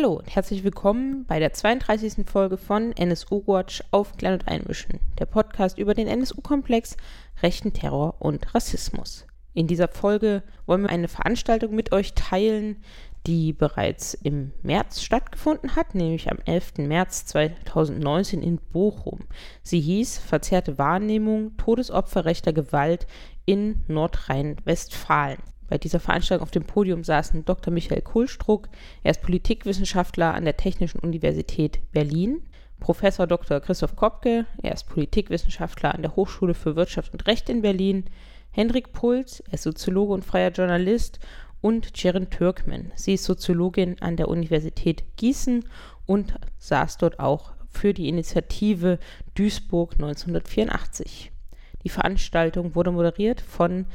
Hallo und herzlich willkommen bei der 32. Folge von NSU Watch auf Klein und Einmischen, der Podcast über den NSU-Komplex, rechten Terror und Rassismus. In dieser Folge wollen wir eine Veranstaltung mit euch teilen, die bereits im März stattgefunden hat, nämlich am 11. März 2019 in Bochum. Sie hieß Verzerrte Wahrnehmung Todesopfer rechter Gewalt in Nordrhein-Westfalen. Bei dieser Veranstaltung auf dem Podium saßen Dr. Michael Kohlstruck, er ist Politikwissenschaftler an der Technischen Universität Berlin, Professor Dr. Christoph Kopke, er ist Politikwissenschaftler an der Hochschule für Wirtschaft und Recht in Berlin, Hendrik Puls, er ist Soziologe und freier Journalist und Ceren Türkmen. Sie ist Soziologin an der Universität Gießen und saß dort auch für die Initiative Duisburg 1984. Die Veranstaltung wurde moderiert von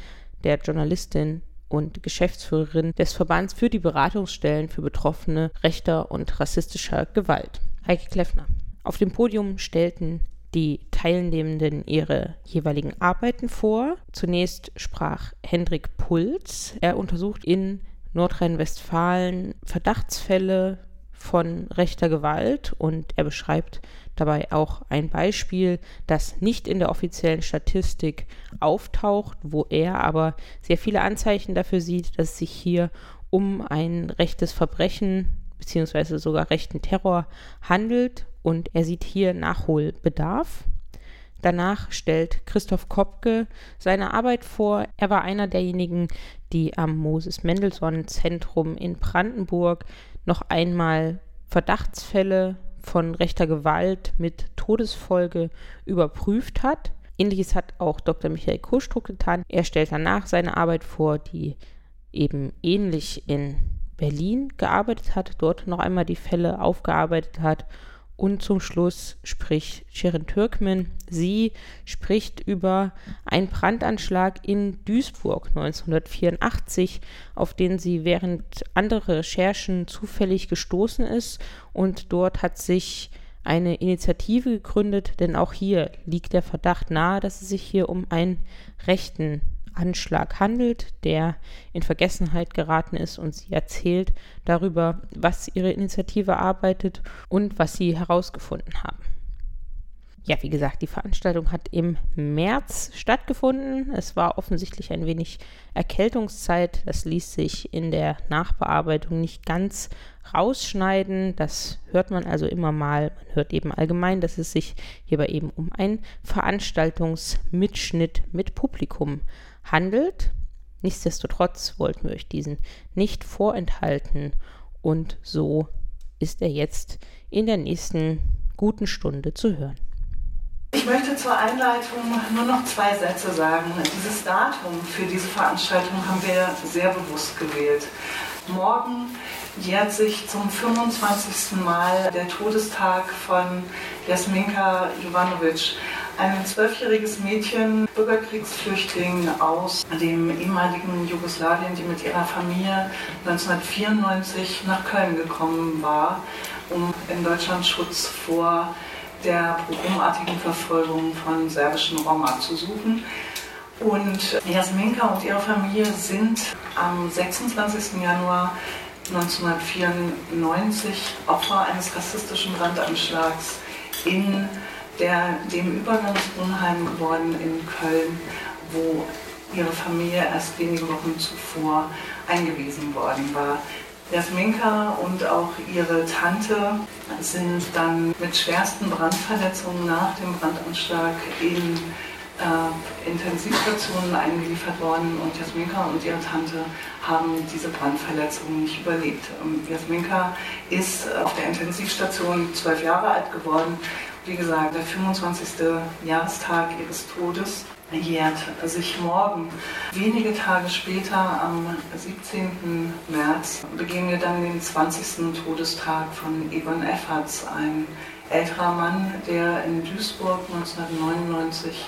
der Journalistin und Geschäftsführerin des Verbands für die Beratungsstellen für Betroffene rechter und rassistischer Gewalt, Heike Kleffner. Auf dem Podium stellten die Teilnehmenden ihre jeweiligen Arbeiten vor. Zunächst sprach Hendrik Puls. Er untersucht in Nordrhein-Westfalen Verdachtsfälle von rechter Gewalt und er beschreibt dabei auch ein Beispiel, das nicht in der offiziellen Statistik auftaucht, wo er aber sehr viele Anzeichen dafür sieht, dass es sich hier um ein rechtes Verbrechen bzw. sogar rechten Terror handelt und er sieht hier Nachholbedarf. Danach stellt Christoph Kopke seine Arbeit vor. Er war einer derjenigen, die am Moses Mendelssohn Zentrum in Brandenburg noch einmal Verdachtsfälle von rechter Gewalt mit Todesfolge überprüft hat. Ähnliches hat auch Dr. Michael Kohlstruck getan. Er stellt danach seine Arbeit vor, die eben ähnlich in Berlin gearbeitet hat, dort noch einmal die Fälle aufgearbeitet hat und zum Schluss spricht Sherin Türkmen. Sie spricht über einen Brandanschlag in Duisburg 1984, auf den sie während anderer Recherchen zufällig gestoßen ist. Und dort hat sich eine Initiative gegründet, denn auch hier liegt der Verdacht nahe, dass es sich hier um einen rechten Anschlag handelt, der in Vergessenheit geraten ist und sie erzählt darüber, was ihre Initiative arbeitet und was sie herausgefunden haben. Ja, wie gesagt, die Veranstaltung hat im März stattgefunden. Es war offensichtlich ein wenig Erkältungszeit. Das ließ sich in der Nachbearbeitung nicht ganz rausschneiden. Das hört man also immer mal. Man hört eben allgemein, dass es sich hierbei eben um einen Veranstaltungsmitschnitt mit Publikum handelt. Nichtsdestotrotz wollten wir euch diesen nicht vorenthalten und so ist er jetzt in der nächsten guten Stunde zu hören. Ich möchte zur Einleitung nur noch zwei Sätze sagen. Dieses Datum für diese Veranstaltung haben wir sehr bewusst gewählt. Morgen jährt sich zum 25. Mal der Todestag von Jasminka Jovanovic ein zwölfjähriges Mädchen, Bürgerkriegsflüchtling aus dem ehemaligen Jugoslawien, die mit ihrer Familie 1994 nach Köln gekommen war, um in Deutschland Schutz vor der pogromartigen Verfolgung von serbischen Roma zu suchen. Und Jasminka und ihre Familie sind am 26. Januar 1994 Opfer eines rassistischen Brandanschlags in der dem Übergangswohnheim geworden in Köln, wo ihre Familie erst wenige Wochen zuvor eingewiesen worden war. Jasminka und auch ihre Tante sind dann mit schwersten Brandverletzungen nach dem Brandanschlag in äh, Intensivstationen eingeliefert worden und Jasminka und ihre Tante haben diese Brandverletzungen nicht überlebt. Und Jasminka ist auf der Intensivstation zwölf Jahre alt geworden wie gesagt, der 25. Jahrestag ihres Todes jährt sich morgen. Wenige Tage später, am 17. März, begehen wir dann den 20. Todestag von Egon Efferts, ein älterer Mann, der in Duisburg 1999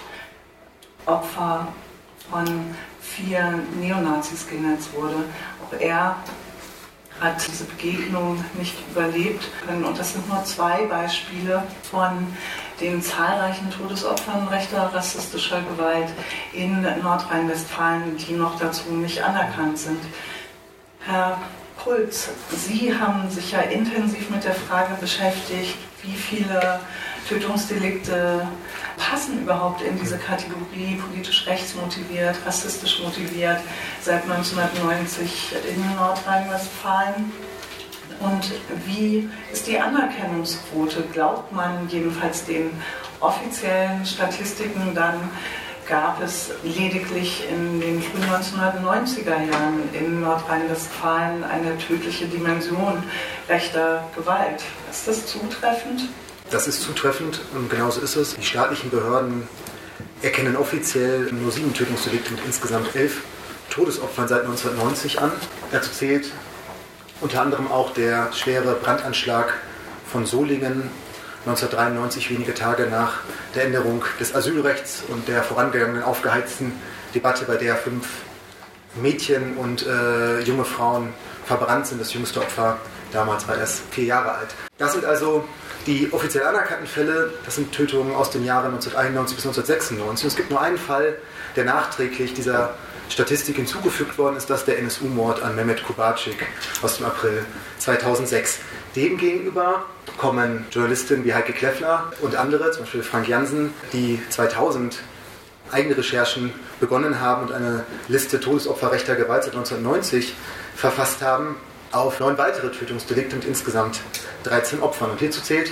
Opfer von vier Neonazis genetzt wurde. Auch er hat diese Begegnung nicht überlebt können. Und das sind nur zwei Beispiele von den zahlreichen Todesopfern rechter rassistischer Gewalt in Nordrhein-Westfalen, die noch dazu nicht anerkannt sind. Herr Puls. Sie haben sich ja intensiv mit der Frage beschäftigt, wie viele Tötungsdelikte passen überhaupt in diese Kategorie politisch rechtsmotiviert, rassistisch motiviert seit 1990 in Nordrhein-Westfalen. Und wie ist die Anerkennungsquote? Glaubt man jedenfalls den offiziellen Statistiken dann, gab es lediglich in den frühen 1990er Jahren in Nordrhein-Westfalen eine tödliche Dimension rechter Gewalt. Ist das zutreffend? Das ist zutreffend und genauso ist es. Die staatlichen Behörden erkennen offiziell nur sieben Tötungsdelikte mit insgesamt elf Todesopfern seit 1990 an. Dazu zählt unter anderem auch der schwere Brandanschlag von Solingen 1993, wenige Tage nach der Änderung des Asylrechts und der vorangegangenen aufgeheizten Debatte, bei der fünf Mädchen und äh, junge Frauen verbrannt sind. Das jüngste Opfer damals war erst vier Jahre alt. Das sind also die offiziell anerkannten Fälle. Das sind Tötungen aus den Jahren 1991 bis 1996. Und es gibt nur einen Fall, der nachträglich dieser Statistik hinzugefügt worden ist, das der NSU-Mord an Mehmet Kubacik aus dem April 2006. Demgegenüber kommen Journalistinnen wie Heike Kleffler und andere, zum Beispiel Frank Jansen, die 2000 eigene Recherchen begonnen haben und eine Liste Todesopfer rechter Gewalt seit 1990 verfasst haben, auf neun weitere Tötungsdelikte mit insgesamt 13 Opfern. Und hierzu zählt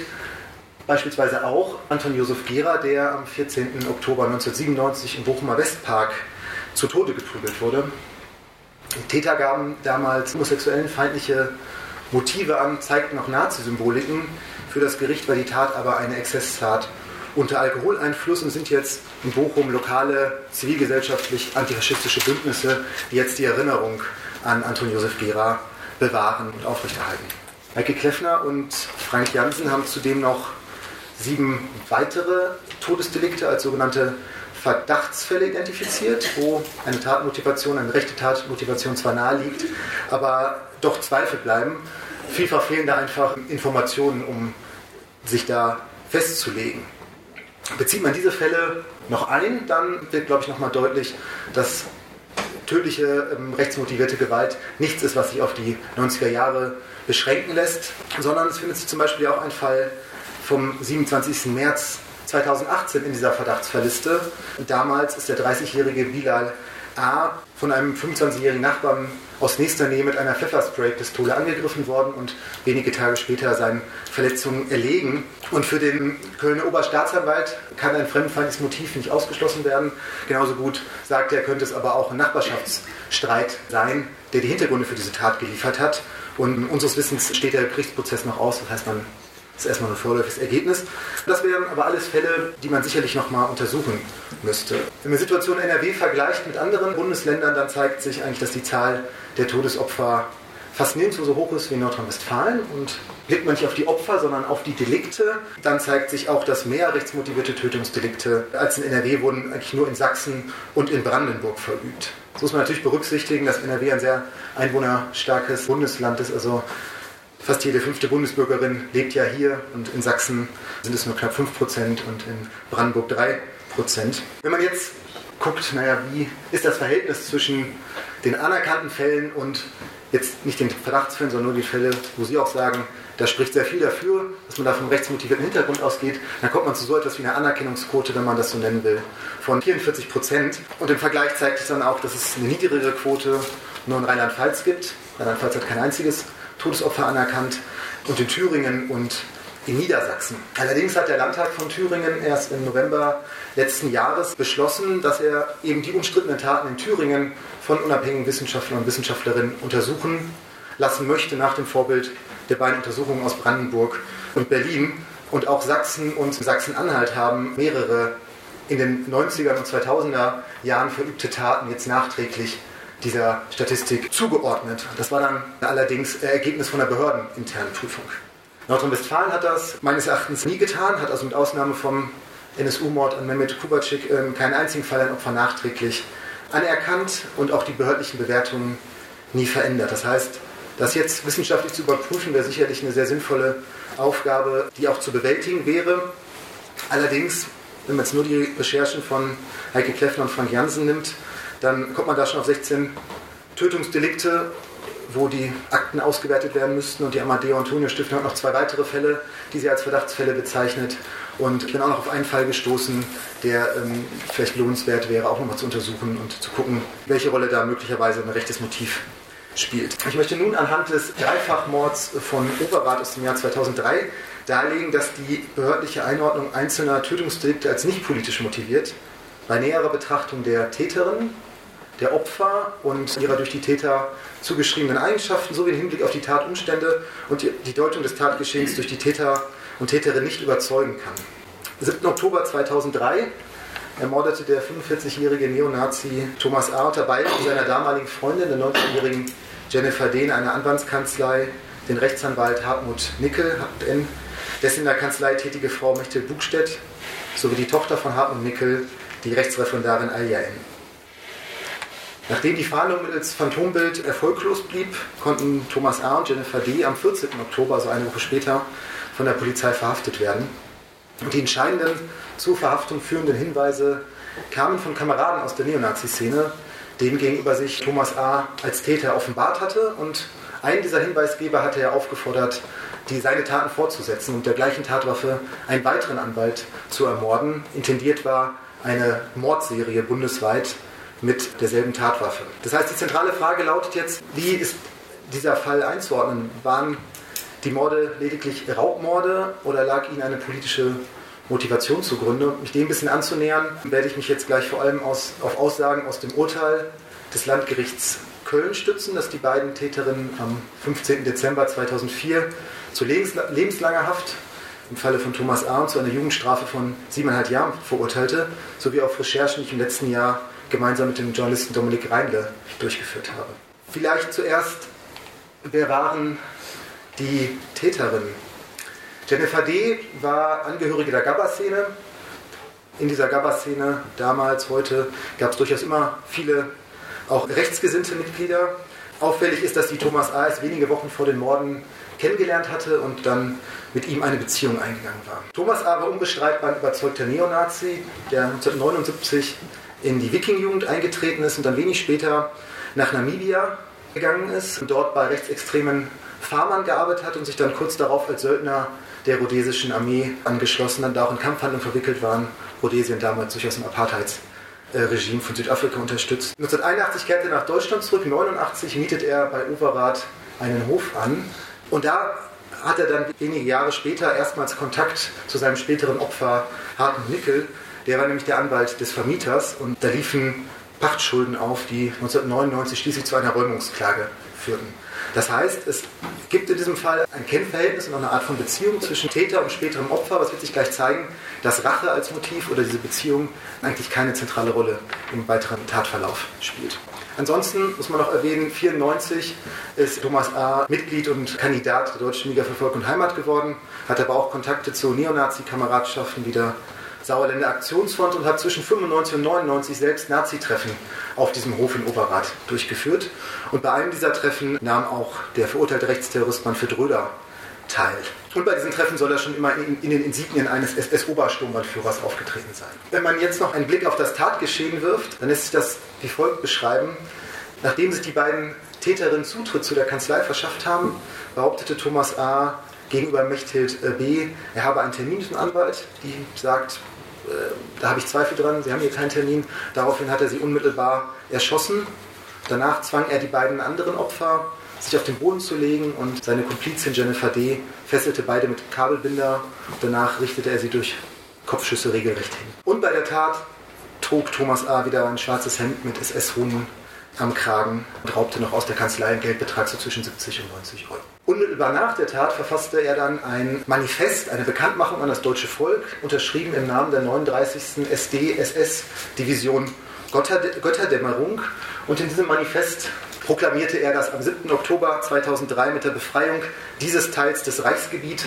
beispielsweise auch Anton Josef Gera, der am 14. Oktober 1997 im Bochumer Westpark zu Tode geprügelt wurde. Die Täter gaben damals homosexuellen feindliche Motive an, zeigten auch Nazi-Symboliken. Für das Gericht war die Tat aber eine Exzesstat unter Alkoholeinfluss und sind jetzt in Bochum lokale zivilgesellschaftlich antifaschistische Bündnisse, die jetzt die Erinnerung an Anton Josef Gera bewahren und aufrechterhalten. Heike Kleffner und Frank Jansen haben zudem noch sieben weitere Todesdelikte als sogenannte Verdachtsfälle identifiziert, wo eine Tatmotivation, eine rechte Tatmotivation zwar nahe liegt, aber doch Zweifel bleiben. Vielfach fehlen da einfach Informationen, um sich da festzulegen. Bezieht man diese Fälle noch ein, dann wird, glaube ich, nochmal deutlich, dass tödliche, ähm, rechtsmotivierte Gewalt nichts ist, was sich auf die 90er Jahre beschränken lässt, sondern es findet sich zum Beispiel auch ein Fall vom 27. März 2018 in dieser Verdachtsverliste. Damals ist der 30-jährige Bilal A. von einem 25-jährigen Nachbarn aus nächster Nähe mit einer Pfefferspray-Pistole angegriffen worden und wenige Tage später seinen Verletzungen erlegen. Und für den Kölner Oberstaatsanwalt kann ein fremdenfeindliches Motiv nicht ausgeschlossen werden. Genauso gut sagt er, könnte es aber auch ein Nachbarschaftsstreit sein, der die Hintergründe für diese Tat geliefert hat. Und unseres Wissens steht der Gerichtsprozess noch aus, das heißt, man das ist erstmal ein vorläufiges Ergebnis. Das wären aber alles Fälle, die man sicherlich nochmal untersuchen müsste. Wenn man Situation NRW vergleicht mit anderen Bundesländern, dann zeigt sich eigentlich, dass die Zahl der Todesopfer fast nirgendwo so hoch ist wie in Nordrhein-Westfalen. Und blickt man nicht auf die Opfer, sondern auf die Delikte, dann zeigt sich auch, dass mehr rechtsmotivierte Tötungsdelikte als in NRW wurden eigentlich nur in Sachsen und in Brandenburg verübt. Das muss man natürlich berücksichtigen, dass NRW ein sehr einwohnerstarkes Bundesland ist. Also Fast jede fünfte Bundesbürgerin lebt ja hier und in Sachsen sind es nur knapp 5 Prozent und in Brandenburg 3 Prozent. Wenn man jetzt guckt, naja, wie ist das Verhältnis zwischen den anerkannten Fällen und jetzt nicht den Verdachtsfällen, sondern nur die Fälle, wo Sie auch sagen, da spricht sehr viel dafür, dass man da vom rechtsmotivierten Hintergrund ausgeht. Dann kommt man zu so etwas wie einer Anerkennungsquote, wenn man das so nennen will, von 44 Prozent. Und im Vergleich zeigt es dann auch, dass es eine niedrigere Quote nur in Rheinland-Pfalz gibt. Rheinland-Pfalz hat kein einziges Todesopfer anerkannt und in Thüringen und in Niedersachsen. Allerdings hat der Landtag von Thüringen erst im November letzten Jahres beschlossen, dass er eben die umstrittenen Taten in Thüringen von unabhängigen Wissenschaftlern und Wissenschaftlerinnen untersuchen lassen möchte, nach dem Vorbild der beiden Untersuchungen aus Brandenburg und Berlin. Und auch Sachsen und Sachsen-Anhalt haben mehrere in den 90er und 2000er Jahren verübte Taten jetzt nachträglich dieser Statistik zugeordnet. Das war dann allerdings Ergebnis von der behördeninternen Prüfung. Nordrhein-Westfalen hat das meines Erachtens nie getan, hat also mit Ausnahme vom NSU-Mord an Mehmet Kubacik ähm, keinen einzigen Fall ein Opfer nachträglich anerkannt und auch die behördlichen Bewertungen nie verändert. Das heißt, das jetzt wissenschaftlich zu überprüfen, wäre sicherlich eine sehr sinnvolle Aufgabe, die auch zu bewältigen wäre. Allerdings, wenn man jetzt nur die Recherchen von Heike Kleffner und Frank Jansen nimmt, dann kommt man da schon auf 16 Tötungsdelikte wo die Akten ausgewertet werden müssten. Und die Amadeo Antonio Stiftung hat noch zwei weitere Fälle, die sie als Verdachtsfälle bezeichnet. Und ich bin auch noch auf einen Fall gestoßen, der ähm, vielleicht lohnenswert wäre, auch nochmal zu untersuchen und zu gucken, welche Rolle da möglicherweise ein rechtes Motiv spielt. Ich möchte nun anhand des Dreifachmords von Overath aus dem Jahr 2003 darlegen, dass die behördliche Einordnung einzelner Tötungsdelikte als nicht politisch motiviert bei näherer Betrachtung der Täterin, der Opfer und ihrer durch die Täter zugeschriebenen Eigenschaften sowie im Hinblick auf die Tatumstände und die Deutung des Tatgeschehens durch die Täter und Täterin nicht überzeugen kann. 7. Oktober 2003 ermordete der 45-jährige Neonazi Thomas A. unter Beihilfe seiner damaligen Freundin, der 19-jährigen Jennifer D. in einer Anwaltskanzlei, den Rechtsanwalt Hartmut Nickel, N., dessen in der Kanzlei tätige Frau Mechthild Bugstedt sowie die Tochter von Hartmut Nickel, die Rechtsreferendarin Alja N. Nachdem die Fahndung mittels Phantombild erfolglos blieb, konnten Thomas A. und Jennifer D. am 14. Oktober, also eine Woche später, von der Polizei verhaftet werden. Und die entscheidenden zur Verhaftung führenden Hinweise kamen von Kameraden aus der Neonazi-Szene, denen gegenüber sich Thomas A. als Täter offenbart hatte. Und einen dieser Hinweisgeber hatte er aufgefordert, die seine Taten fortzusetzen und der gleichen Tatwaffe einen weiteren Anwalt zu ermorden. Intendiert war eine Mordserie bundesweit mit derselben Tatwaffe. Das heißt, die zentrale Frage lautet jetzt, wie ist dieser Fall einzuordnen? Waren die Morde lediglich Raubmorde oder lag ihnen eine politische Motivation zugrunde? Mich dem ein bisschen anzunähern, werde ich mich jetzt gleich vor allem aus, auf Aussagen aus dem Urteil des Landgerichts Köln stützen, das die beiden Täterinnen am 15. Dezember 2004 zu lebenslanger Haft im Falle von Thomas A. zu einer Jugendstrafe von siebeneinhalb Jahren verurteilte, sowie auf Recherchen, die ich im letzten Jahr gemeinsam mit dem Journalisten Dominik Reinle durchgeführt habe. Vielleicht zuerst, wer waren die Täterinnen? Jennifer D. war Angehörige der Gabba-Szene. In dieser Gabba-Szene damals, heute, gab es durchaus immer viele auch rechtsgesinnte Mitglieder. Auffällig ist, dass die Thomas A. erst wenige Wochen vor den Morden kennengelernt hatte und dann mit ihm eine Beziehung eingegangen war. Thomas A. war unbestreitbar ein überzeugter Neonazi, der 1979 in die Wiking-Jugend eingetreten ist und dann wenig später nach Namibia gegangen ist und dort bei rechtsextremen Farmern gearbeitet hat und sich dann kurz darauf als Söldner der rhodesischen Armee angeschlossen hat, da auch in Kampfhandlungen verwickelt waren. Rhodesien damals durchaus im Apartheidsregime von Südafrika unterstützt. 1981 kehrte er nach Deutschland zurück, 1989 mietet er bei Overath einen Hof an und da hat er dann wenige Jahre später erstmals Kontakt zu seinem späteren Opfer Hartmut Nickel, der war nämlich der Anwalt des Vermieters und da liefen Pachtschulden auf, die 1999 schließlich zu einer Räumungsklage führten. Das heißt, es gibt in diesem Fall ein Kennverhältnis und eine Art von Beziehung zwischen Täter und späterem Opfer, was wird sich gleich zeigen, dass Rache als Motiv oder diese Beziehung eigentlich keine zentrale Rolle im weiteren Tatverlauf spielt. Ansonsten muss man noch erwähnen, 1994 ist Thomas A. Mitglied und Kandidat der Deutschen Liga für Volk und Heimat geworden, hat aber auch Kontakte zu Neonazi-Kameradschaften wie der Sauerländer Aktionsfront und hat zwischen 95 und 99 selbst Nazi-Treffen auf diesem Hof in Overath durchgeführt. Und bei einem dieser Treffen nahm auch der verurteilte Rechtsterrorist Manfred Röder teil. Und bei diesen Treffen soll er schon immer in, in den Insignien eines SS-Obersturmbannführers aufgetreten sein. Wenn man jetzt noch einen Blick auf das Tatgeschehen wirft, dann lässt sich das wie folgt beschreiben. Nachdem sich die beiden Täterinnen Zutritt zu der Kanzlei verschafft haben, behauptete Thomas A. gegenüber Mechthild äh, B., er habe einen Termin mit dem Anwalt, die sagt, äh, da habe ich Zweifel dran, Sie haben hier keinen Termin. Daraufhin hat er sie unmittelbar erschossen. Danach zwang er die beiden anderen Opfer, sich auf den Boden zu legen und seine Komplizin Jennifer D. fesselte beide mit Kabelbinder. Danach richtete er sie durch Kopfschüsse regelrecht hin. Und bei der Tat trug Thomas A. wieder ein schwarzes Hemd mit SS-Runen am Kragen und raubte noch aus der Kanzlei einen Geldbetrag so zwischen 70 und 90 Euro. Unmittelbar nach der Tat verfasste er dann ein Manifest, eine Bekanntmachung an das deutsche Volk, unterschrieben im Namen der 39. SD-SS-Division Götterdämmerung. Und in diesem Manifest proklamierte er, dass am 7. Oktober 2003 mit der Befreiung dieses Teils des Reichsgebiets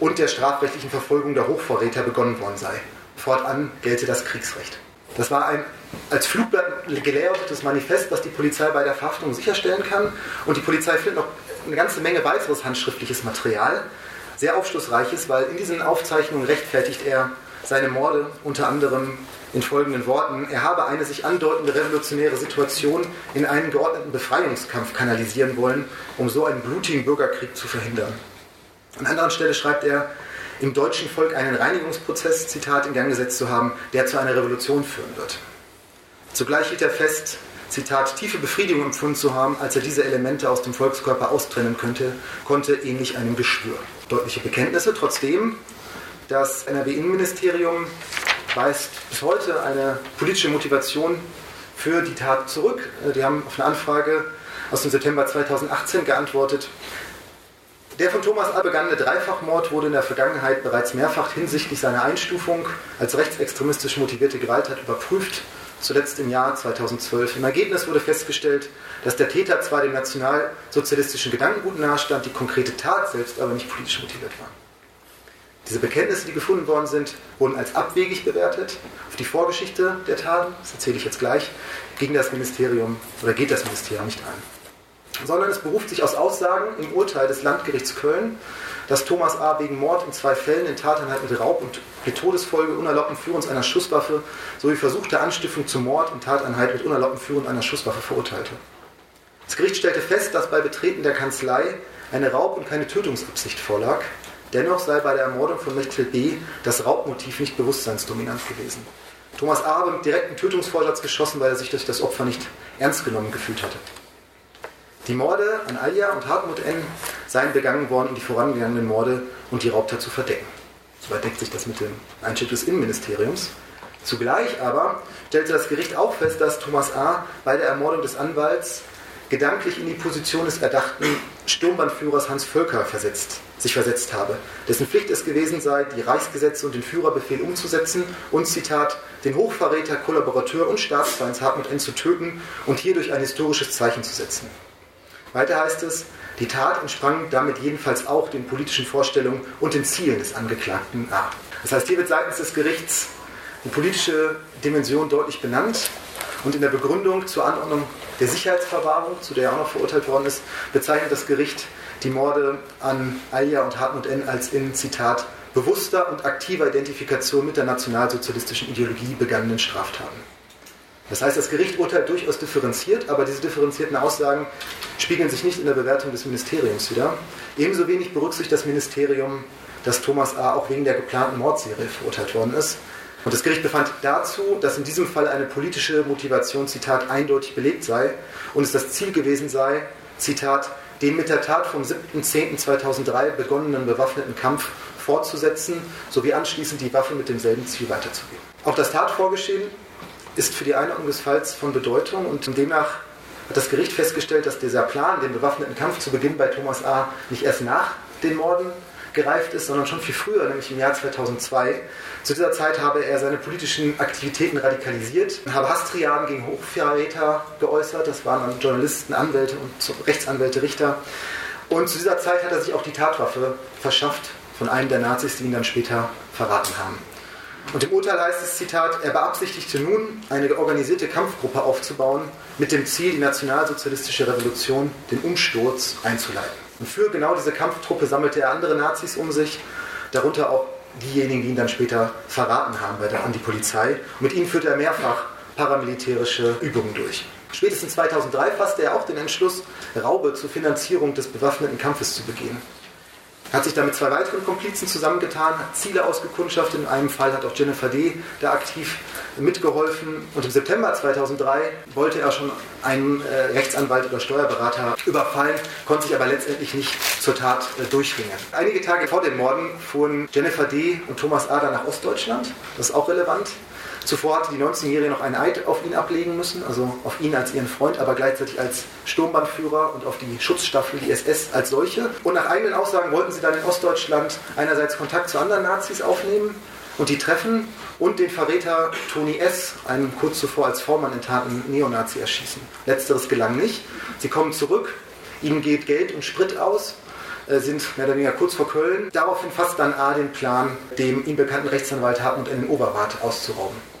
und der strafrechtlichen Verfolgung der Hochvorräter begonnen worden sei. Fortan gelte das Kriegsrecht. Das war ein als Flugblatt gelehrtes Manifest, was die Polizei bei der Verhaftung sicherstellen kann. Und die Polizei findet noch eine ganze Menge weiteres handschriftliches Material, sehr aufschlussreiches, weil in diesen Aufzeichnungen rechtfertigt er seine Morde unter anderem in folgenden Worten, er habe eine sich andeutende revolutionäre Situation in einen geordneten Befreiungskampf kanalisieren wollen, um so einen blutigen Bürgerkrieg zu verhindern. An anderer Stelle schreibt er, im deutschen Volk einen Reinigungsprozess, Zitat, in Gang gesetzt zu haben, der zu einer Revolution führen wird. Zugleich hielt er fest, Zitat, tiefe Befriedigung empfunden zu haben, als er diese Elemente aus dem Volkskörper austrennen könnte, konnte ähnlich einem Geschwür. Deutliche Bekenntnisse, trotzdem das NRW-Innenministerium weist bis heute eine politische Motivation für die Tat zurück. Die haben auf eine Anfrage aus dem September 2018 geantwortet, der von Thomas A. begangene Dreifachmord wurde in der Vergangenheit bereits mehrfach hinsichtlich seiner Einstufung als rechtsextremistisch motivierte Gewalttat überprüft, zuletzt im Jahr 2012. Im Ergebnis wurde festgestellt, dass der Täter zwar dem nationalsozialistischen Gedankengut nahestand, die konkrete Tat selbst aber nicht politisch motiviert war. Diese Bekenntnisse, die gefunden worden sind, wurden als abwegig bewertet. Auf die Vorgeschichte der Taten, das erzähle ich jetzt gleich, ging das Ministerium oder geht das Ministerium nicht ein sondern es beruft sich aus Aussagen im Urteil des Landgerichts Köln, dass Thomas A. wegen Mord in zwei Fällen in Tateinheit mit Raub und mit Todesfolge unerlaubten Führens einer Schusswaffe sowie versuchter Anstiftung zum Mord in Tateinheit mit unerlaubtem Führen einer Schusswaffe verurteilte. Das Gericht stellte fest, dass bei Betreten der Kanzlei eine Raub- und keine Tötungsabsicht vorlag. Dennoch sei bei der Ermordung von Mechtel B. das Raubmotiv nicht bewusstseinsdominant gewesen. Thomas A. habe mit direktem Tötungsvorsatz geschossen, weil er sich durch das Opfer nicht ernst genommen gefühlt hatte. Die Morde an Alia und Hartmut N. seien begangen worden, um die vorangegangenen Morde und die Raubtat zu verdecken. Soweit deckt sich das mit dem Einschnitt des Innenministeriums. Zugleich aber stellte das Gericht auch fest, dass Thomas A. bei der Ermordung des Anwalts gedanklich in die Position des erdachten Sturmbannführers Hans Völker versetzt, sich versetzt habe, dessen Pflicht es gewesen sei, die Reichsgesetze und den Führerbefehl umzusetzen und, Zitat, den Hochverräter, Kollaborateur und Staatsfeind Hartmut N. zu töten und hierdurch ein historisches Zeichen zu setzen. Weiter heißt es, die Tat entsprang damit jedenfalls auch den politischen Vorstellungen und den Zielen des Angeklagten A. Das heißt, hier wird seitens des Gerichts die politische Dimension deutlich benannt und in der Begründung zur Anordnung der Sicherheitsverwahrung, zu der er auch noch verurteilt worden ist, bezeichnet das Gericht die Morde an Alja und Hartmut N. als in, Zitat, bewusster und aktiver Identifikation mit der nationalsozialistischen Ideologie begangenen Straftaten. Das heißt, das Gericht urteilt durchaus differenziert, aber diese differenzierten Aussagen spiegeln sich nicht in der Bewertung des Ministeriums wieder. Ebenso wenig berücksichtigt das Ministerium, dass Thomas A. auch wegen der geplanten Mordserie verurteilt worden ist. Und das Gericht befand dazu, dass in diesem Fall eine politische Motivation, Zitat, eindeutig belegt sei und es das Ziel gewesen sei, Zitat, den mit der Tat vom 7.10.2003 begonnenen bewaffneten Kampf fortzusetzen, sowie anschließend die Waffe mit demselben Ziel weiterzugeben. Auch das Tatvorgeschehen ist für die Einordnung des Falls von Bedeutung und demnach hat das Gericht festgestellt, dass dieser Plan, den bewaffneten Kampf zu Beginn bei Thomas A. nicht erst nach den Morden gereift ist, sondern schon viel früher, nämlich im Jahr 2002. Zu dieser Zeit habe er seine politischen Aktivitäten radikalisiert, habe Hastriaden gegen Hochverräter geäußert, das waren dann Journalisten, Anwälte und Rechtsanwälte, Richter. Und zu dieser Zeit hat er sich auch die Tatwaffe verschafft von einem der Nazis, die ihn dann später verraten haben. Und im Urteil heißt es, Zitat, er beabsichtigte nun, eine organisierte Kampfgruppe aufzubauen, mit dem Ziel, die nationalsozialistische Revolution, den Umsturz, einzuleiten. Und für genau diese Kampftruppe sammelte er andere Nazis um sich, darunter auch diejenigen, die ihn dann später verraten haben bei der, an die Polizei. Und mit ihnen führte er mehrfach paramilitärische Übungen durch. Spätestens 2003 fasste er auch den Entschluss, Raube zur Finanzierung des bewaffneten Kampfes zu begehen hat sich da mit zwei weiteren Komplizen zusammengetan, hat Ziele ausgekundschaftet. In einem Fall hat auch Jennifer D. da aktiv mitgeholfen. Und im September 2003 wollte er schon einen äh, Rechtsanwalt oder Steuerberater überfallen, konnte sich aber letztendlich nicht zur Tat äh, durchringen. Einige Tage vor den Morden fuhren Jennifer D. und Thomas Ader nach Ostdeutschland. Das ist auch relevant. Zuvor hatte die 19-Jährige noch einen Eid auf ihn ablegen müssen, also auf ihn als ihren Freund, aber gleichzeitig als Sturmbannführer und auf die Schutzstaffel, die SS als solche. Und nach eigenen Aussagen wollten sie dann in Ostdeutschland einerseits Kontakt zu anderen Nazis aufnehmen und die treffen und den Verräter Toni S., einen kurz zuvor als Vormann enttarnten Neonazi, erschießen. Letzteres gelang nicht. Sie kommen zurück, ihnen geht Geld und Sprit aus äh, sind mehr oder weniger kurz vor Köln. Daraufhin fasst dann A den Plan, dem ihm bekannten Rechtsanwalt Hartmut den Oberrat auszurauben.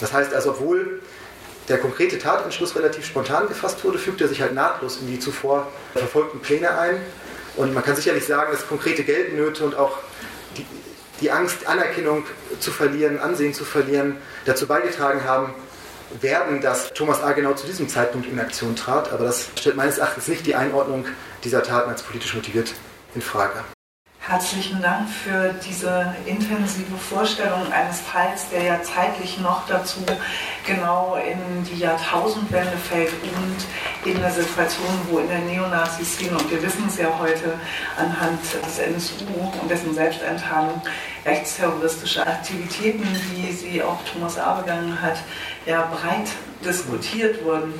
Das heißt also, obwohl der konkrete Tatentschluss relativ spontan gefasst wurde, fügt er sich halt nahtlos in die zuvor verfolgten Pläne ein. Und man kann sicherlich sagen, dass konkrete Geldnöte und auch die, die Angst, Anerkennung zu verlieren, Ansehen zu verlieren, dazu beigetragen haben werden, dass Thomas A. genau zu diesem Zeitpunkt in Aktion trat. Aber das stellt meines Erachtens nicht die Einordnung dieser Taten als politisch motiviert in Frage. Herzlichen Dank für diese intensive Vorstellung eines Falls, der ja zeitlich noch dazu genau in die Jahrtausendwende fällt und in der Situation, wo in der Neonazi-Szene, und wir wissen es ja heute anhand des NSU und dessen Selbstenttarnung, rechtsterroristische Aktivitäten, wie sie auch Thomas A. begangen hat, ja breit diskutiert wurden.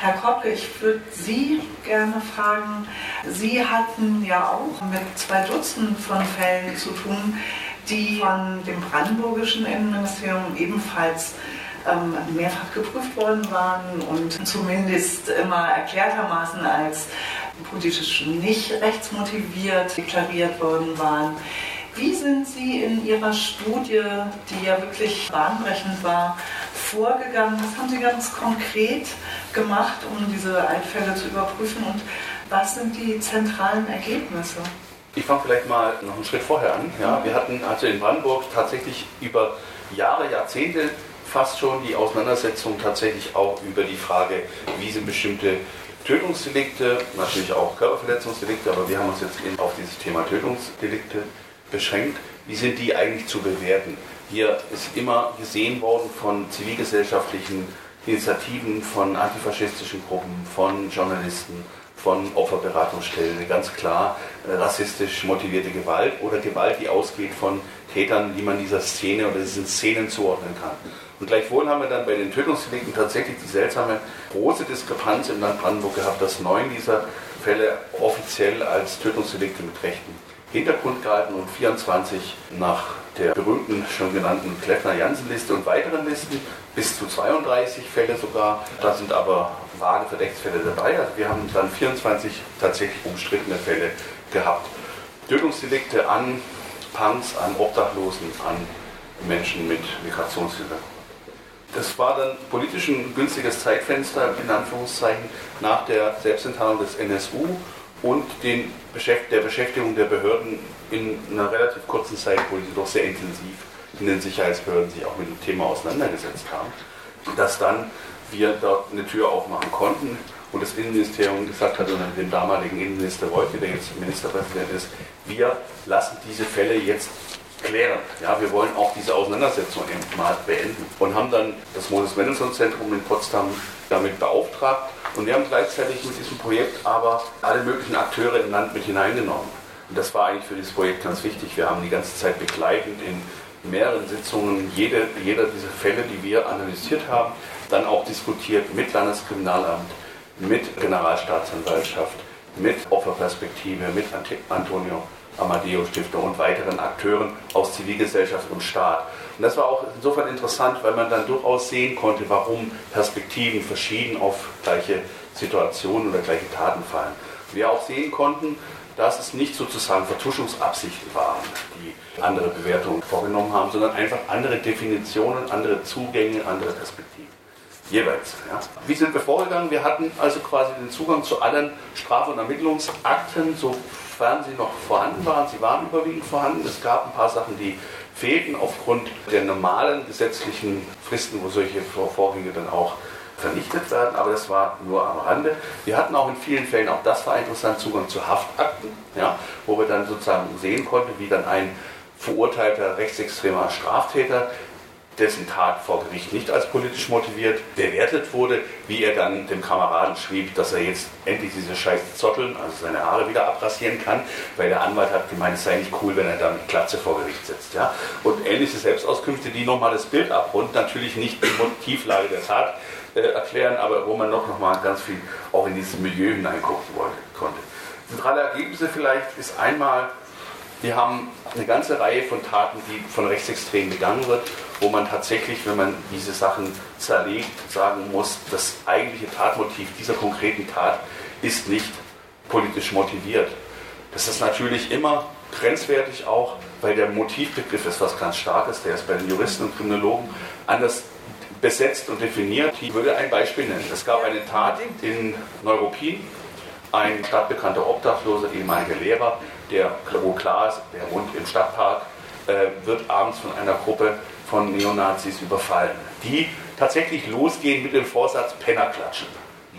Herr Kopke, ich würde Sie gerne fragen, Sie hatten ja auch mit zwei Dutzend von Fällen zu tun, die von dem brandenburgischen Innenministerium ebenfalls ähm, mehrfach geprüft worden waren und zumindest immer erklärtermaßen als politisch nicht rechtsmotiviert deklariert worden waren. Wie sind Sie in Ihrer Studie, die ja wirklich bahnbrechend war, vorgegangen? Was haben Sie ganz konkret gemacht, um diese Einfälle zu überprüfen? Und was sind die zentralen Ergebnisse? Ich fange vielleicht mal noch einen Schritt vorher an. Ja, wir hatten also in Brandenburg tatsächlich über Jahre, Jahrzehnte fast schon die Auseinandersetzung tatsächlich auch über die Frage, wie sind bestimmte Tötungsdelikte, natürlich auch Körperverletzungsdelikte, aber wir haben uns jetzt auf dieses Thema Tötungsdelikte beschränkt. Wie sind die eigentlich zu bewerten? Hier ist immer gesehen worden von zivilgesellschaftlichen Initiativen, von antifaschistischen Gruppen, von Journalisten, von Opferberatungsstellen ganz klar äh, rassistisch motivierte Gewalt oder Gewalt, die ausgeht von Tätern, die man dieser Szene oder diesen Szenen zuordnen kann. Und gleichwohl haben wir dann bei den Tötungsdelikten tatsächlich die seltsame große Diskrepanz im Land Brandenburg gehabt, dass neun dieser Fälle offiziell als Tötungsdelikte mit Rechten Hintergrund gehalten und 24 nach der berühmten schon genannten Kleffner-Jansen-Liste und weiteren Listen, bis zu 32 Fälle sogar. Da sind aber vage Verdachtsfälle dabei. Also wir haben dann 24 tatsächlich umstrittene Fälle gehabt. Tötungsdelikte an Punks, an Obdachlosen, an Menschen mit Migrationshintergrund. Das war dann politisch ein günstiges Zeitfenster, in Anführungszeichen, nach der Selbstenttarnung des NSU und den, der Beschäftigung der Behörden in einer relativ kurzen Zeit, wo sie doch sehr intensiv in den Sicherheitsbehörden sich auch mit dem Thema auseinandergesetzt haben, dass dann wir dort eine Tür aufmachen konnten und das Innenministerium gesagt hat, und dem damaligen Innenminister Wolke, der jetzt Ministerpräsident ist, wir lassen diese Fälle jetzt klären. Ja, wir wollen auch diese Auseinandersetzung mal beenden und haben dann das Moses Mendelssohn Zentrum in Potsdam damit beauftragt und wir haben gleichzeitig mit diesem Projekt aber alle möglichen Akteure im Land mit hineingenommen. Und das war eigentlich für dieses Projekt ganz wichtig. Wir haben die ganze Zeit begleitend in mehreren Sitzungen jede, jeder dieser Fälle, die wir analysiert haben, dann auch diskutiert mit Landeskriminalamt, mit Generalstaatsanwaltschaft, mit Opferperspektive, mit Antonio Amadeo Stiftung und weiteren Akteuren aus Zivilgesellschaft und Staat. Und das war auch insofern interessant, weil man dann durchaus sehen konnte, warum Perspektiven verschieden auf gleiche Situationen oder gleiche Taten fallen. Wir auch sehen konnten, dass es nicht sozusagen Vertuschungsabsichten waren, die andere Bewertungen vorgenommen haben, sondern einfach andere Definitionen, andere Zugänge, andere Perspektiven. Jeweils. Ja. Wie sind wir vorgegangen? Wir hatten also quasi den Zugang zu allen Straf- und Ermittlungsakten, sofern sie noch vorhanden waren. Sie waren überwiegend vorhanden. Es gab ein paar Sachen, die fehlten aufgrund der normalen gesetzlichen Fristen, wo solche Vorgänge dann auch vernichtet werden, aber das war nur am Rande. Wir hatten auch in vielen Fällen, auch das war interessant, Zugang zu Haftakten, ja, wo wir dann sozusagen sehen konnten, wie dann ein verurteilter rechtsextremer Straftäter dessen Tat vor Gericht nicht als politisch motiviert bewertet wurde, wie er dann dem Kameraden schrieb, dass er jetzt endlich diese scheiß Zotteln, also seine Haare wieder abrasieren kann, weil der Anwalt hat gemeint, es sei nicht cool, wenn er da mit Glatze vor Gericht sitzt. Ja? Und ähnliche Selbstauskünfte, die nochmal das Bild abrunden, natürlich nicht die Motivlage der Tat äh, erklären, aber wo man noch, noch mal ganz viel auch in dieses Milieu hineingucken wollte, konnte. Zentrale Ergebnisse vielleicht ist einmal, wir haben eine ganze Reihe von Taten, die von Rechtsextremen begangen wird, wo man tatsächlich, wenn man diese Sachen zerlegt, sagen muss, das eigentliche Tatmotiv dieser konkreten Tat ist nicht politisch motiviert. Das ist natürlich immer grenzwertig auch, weil der Motivbegriff ist was ganz Starkes, der ist bei den Juristen und Kriminologen anders besetzt und definiert. Ich würde ein Beispiel nennen. Es gab eine Tat in Neuruppin, ein stadtbekannter Obdachloser, ehemaliger Lehrer, der, klar ist, der wohnt im Stadtpark, äh, wird abends von einer Gruppe von Neonazis überfallen, die tatsächlich losgehen mit dem Vorsatz Penner klatschen.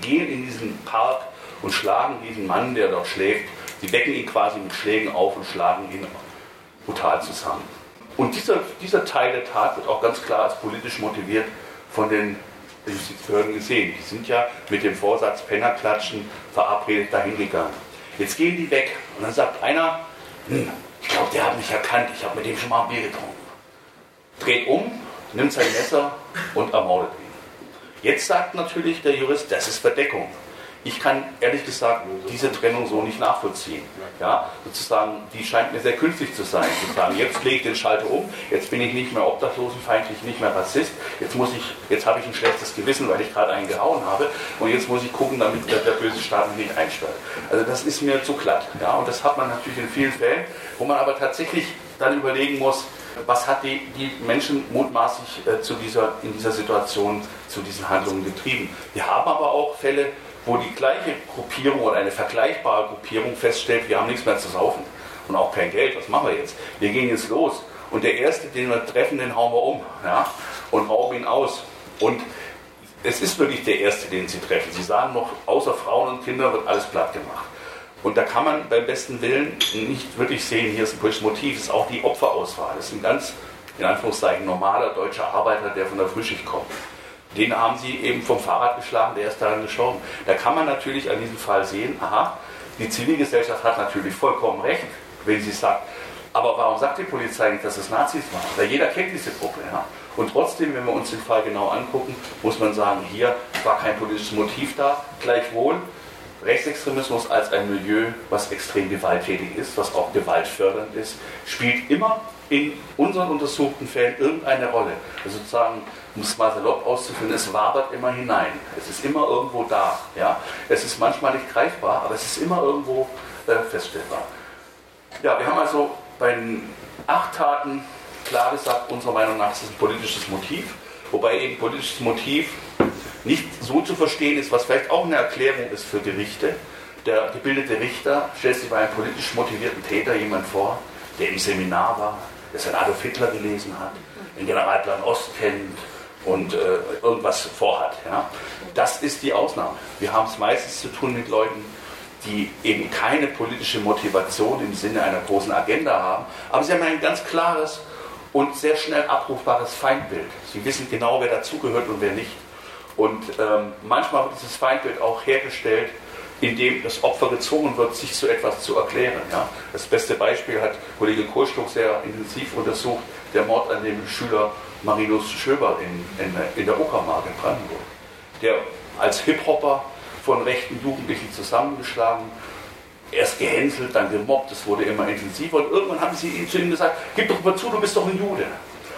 Gehen in diesen Park und schlagen diesen Mann, der dort schläft, sie wecken ihn quasi mit Schlägen auf und schlagen ihn brutal zusammen. Und dieser, dieser Teil der Tat wird auch ganz klar als politisch motiviert von den Justizbehörden gesehen. Die sind ja mit dem Vorsatz Pennerklatschen verabredet dahin gegangen. Jetzt gehen die weg und dann sagt einer, hm, ich glaube, der hat mich erkannt, ich habe mit dem schon mal ein Bier getrunken. Dreht um, nimmt sein Messer und ermordet ihn. Jetzt sagt natürlich der Jurist, das ist Verdeckung. Ich kann ehrlich gesagt diese Trennung so nicht nachvollziehen. Ja, sozusagen, die scheint mir sehr künstlich zu sein. Sozusagen, jetzt lege ich den Schalter um, jetzt bin ich nicht mehr obdachlosenfeindlich, nicht mehr Rassist, jetzt muss ich, jetzt habe ich ein schlechtes Gewissen, weil ich gerade einen gehauen habe und jetzt muss ich gucken, damit der, der böse Staat mich nicht einsperrt. Also das ist mir zu glatt. Ja, und das hat man natürlich in vielen Fällen, wo man aber tatsächlich dann überlegen muss, was hat die, die Menschen mutmaßlich äh, zu dieser, in dieser Situation zu diesen Handlungen getrieben. Wir haben aber auch Fälle, wo die gleiche Gruppierung oder eine vergleichbare Gruppierung feststellt, wir haben nichts mehr zu saufen und auch kein Geld, was machen wir jetzt? Wir gehen jetzt los und der Erste, den wir treffen, den hauen wir um ja? und rauben ihn aus. Und es ist wirklich der Erste, den sie treffen. Sie sagen noch, außer Frauen und Kinder wird alles platt gemacht. Und da kann man beim besten Willen nicht wirklich sehen, hier ist ein politisches Motiv, es ist auch die Opferauswahl. Das ist ein ganz, in Anführungszeichen, normaler deutscher Arbeiter, der von der Frühschicht kommt. Den haben sie eben vom Fahrrad geschlagen, der ist daran gestorben. Da kann man natürlich an diesem Fall sehen, aha, die Zivilgesellschaft hat natürlich vollkommen recht, wenn sie sagt, aber warum sagt die Polizei nicht, dass es Nazis waren? Weil jeder kennt diese Gruppe. Ja? Und trotzdem, wenn wir uns den Fall genau angucken, muss man sagen, hier war kein politisches Motiv da. Gleichwohl, Rechtsextremismus als ein Milieu, was extrem gewalttätig ist, was auch gewaltfördernd ist, spielt immer in unseren untersuchten Fällen irgendeine Rolle. Also sozusagen, um es mal salopp auszuführen, es wabert immer hinein. Es ist immer irgendwo da. Ja? Es ist manchmal nicht greifbar, aber es ist immer irgendwo äh, feststellbar. Ja, wir haben also bei den acht Taten klar gesagt, unserer Meinung nach ist es ein politisches Motiv, wobei eben politisches Motiv nicht so zu verstehen ist, was vielleicht auch eine Erklärung ist für Gerichte. Der gebildete Richter stellt sich bei einem politisch motivierten Täter jemand vor, der im Seminar war, der sein Adolf Hitler gelesen hat, den Generalplan Ost kennt und äh, irgendwas vorhat. Ja. Das ist die Ausnahme. Wir haben es meistens zu tun mit Leuten, die eben keine politische Motivation im Sinne einer großen Agenda haben, aber sie haben ein ganz klares und sehr schnell abrufbares Feindbild. Sie wissen genau, wer dazugehört und wer nicht. Und ähm, manchmal wird dieses Feindbild auch hergestellt, indem das Opfer gezwungen wird, sich zu etwas zu erklären. Ja? Das beste Beispiel hat Kollege Kohlstuck sehr intensiv untersucht, der Mord an dem Schüler Marinus Schöber in, in, in der Uckermark in Brandenburg, der als Hip-Hopper von rechten Jugendlichen zusammengeschlagen, erst gehänselt, dann gemobbt, es wurde immer intensiver und irgendwann haben sie zu ihm gesagt, gib doch mal zu, du bist doch ein Jude.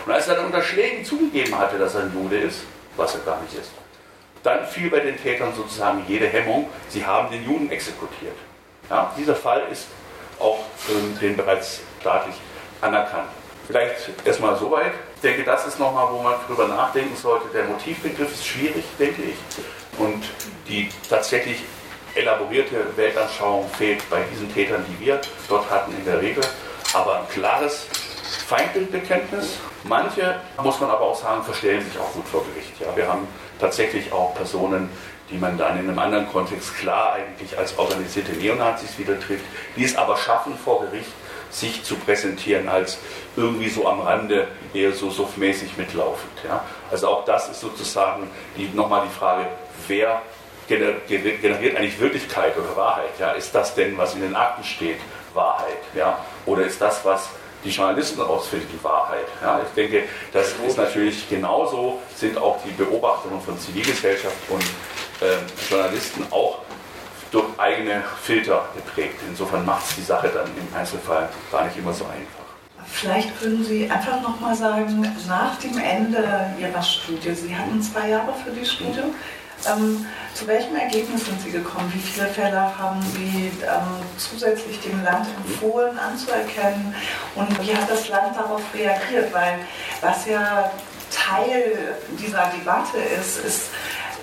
Und als er dann unter Schlägen zugegeben hatte, dass er ein Jude ist, was er gar nicht ist, dann fiel bei den Tätern sozusagen jede Hemmung, sie haben den Juden exekutiert. Ja, dieser Fall ist auch ähm, den bereits staatlich anerkannt. Vielleicht erstmal soweit. Ich denke, das ist nochmal, wo man drüber nachdenken sollte. Der Motivbegriff ist schwierig, denke ich. Und die tatsächlich elaborierte Weltanschauung fehlt bei diesen Tätern, die wir dort hatten, in der Regel. Aber ein klares Feindbildbekenntnis. Manche, muss man aber auch sagen, verstellen sich auch gut vor Gericht. Ja, wir haben tatsächlich auch Personen, die man dann in einem anderen Kontext klar eigentlich als organisierte Neonazis wieder trifft, die es aber schaffen vor Gericht, sich zu präsentieren als irgendwie so am Rande, eher so suffmäßig mitlaufend. Ja? Also auch das ist sozusagen die, nochmal die Frage, wer generiert eigentlich Wirklichkeit oder Wahrheit? Ja? Ist das denn, was in den Akten steht, Wahrheit? Ja? Oder ist das, was die Journalisten rausfinden, die Wahrheit. Ja, ich denke, das ist natürlich genauso, sind auch die Beobachtungen von Zivilgesellschaft und äh, Journalisten auch durch eigene Filter geprägt. Insofern macht es die Sache dann im Einzelfall gar nicht immer so einfach. Vielleicht können Sie einfach nochmal sagen, nach dem Ende Ihrer Studie, Sie hatten zwei Jahre für die Studie, ähm, zu welchem Ergebnis sind Sie gekommen? Wie viele Fälle haben Sie ähm, zusätzlich dem Land empfohlen anzuerkennen? Und wie hat das Land darauf reagiert? Weil was ja Teil dieser Debatte ist, ist,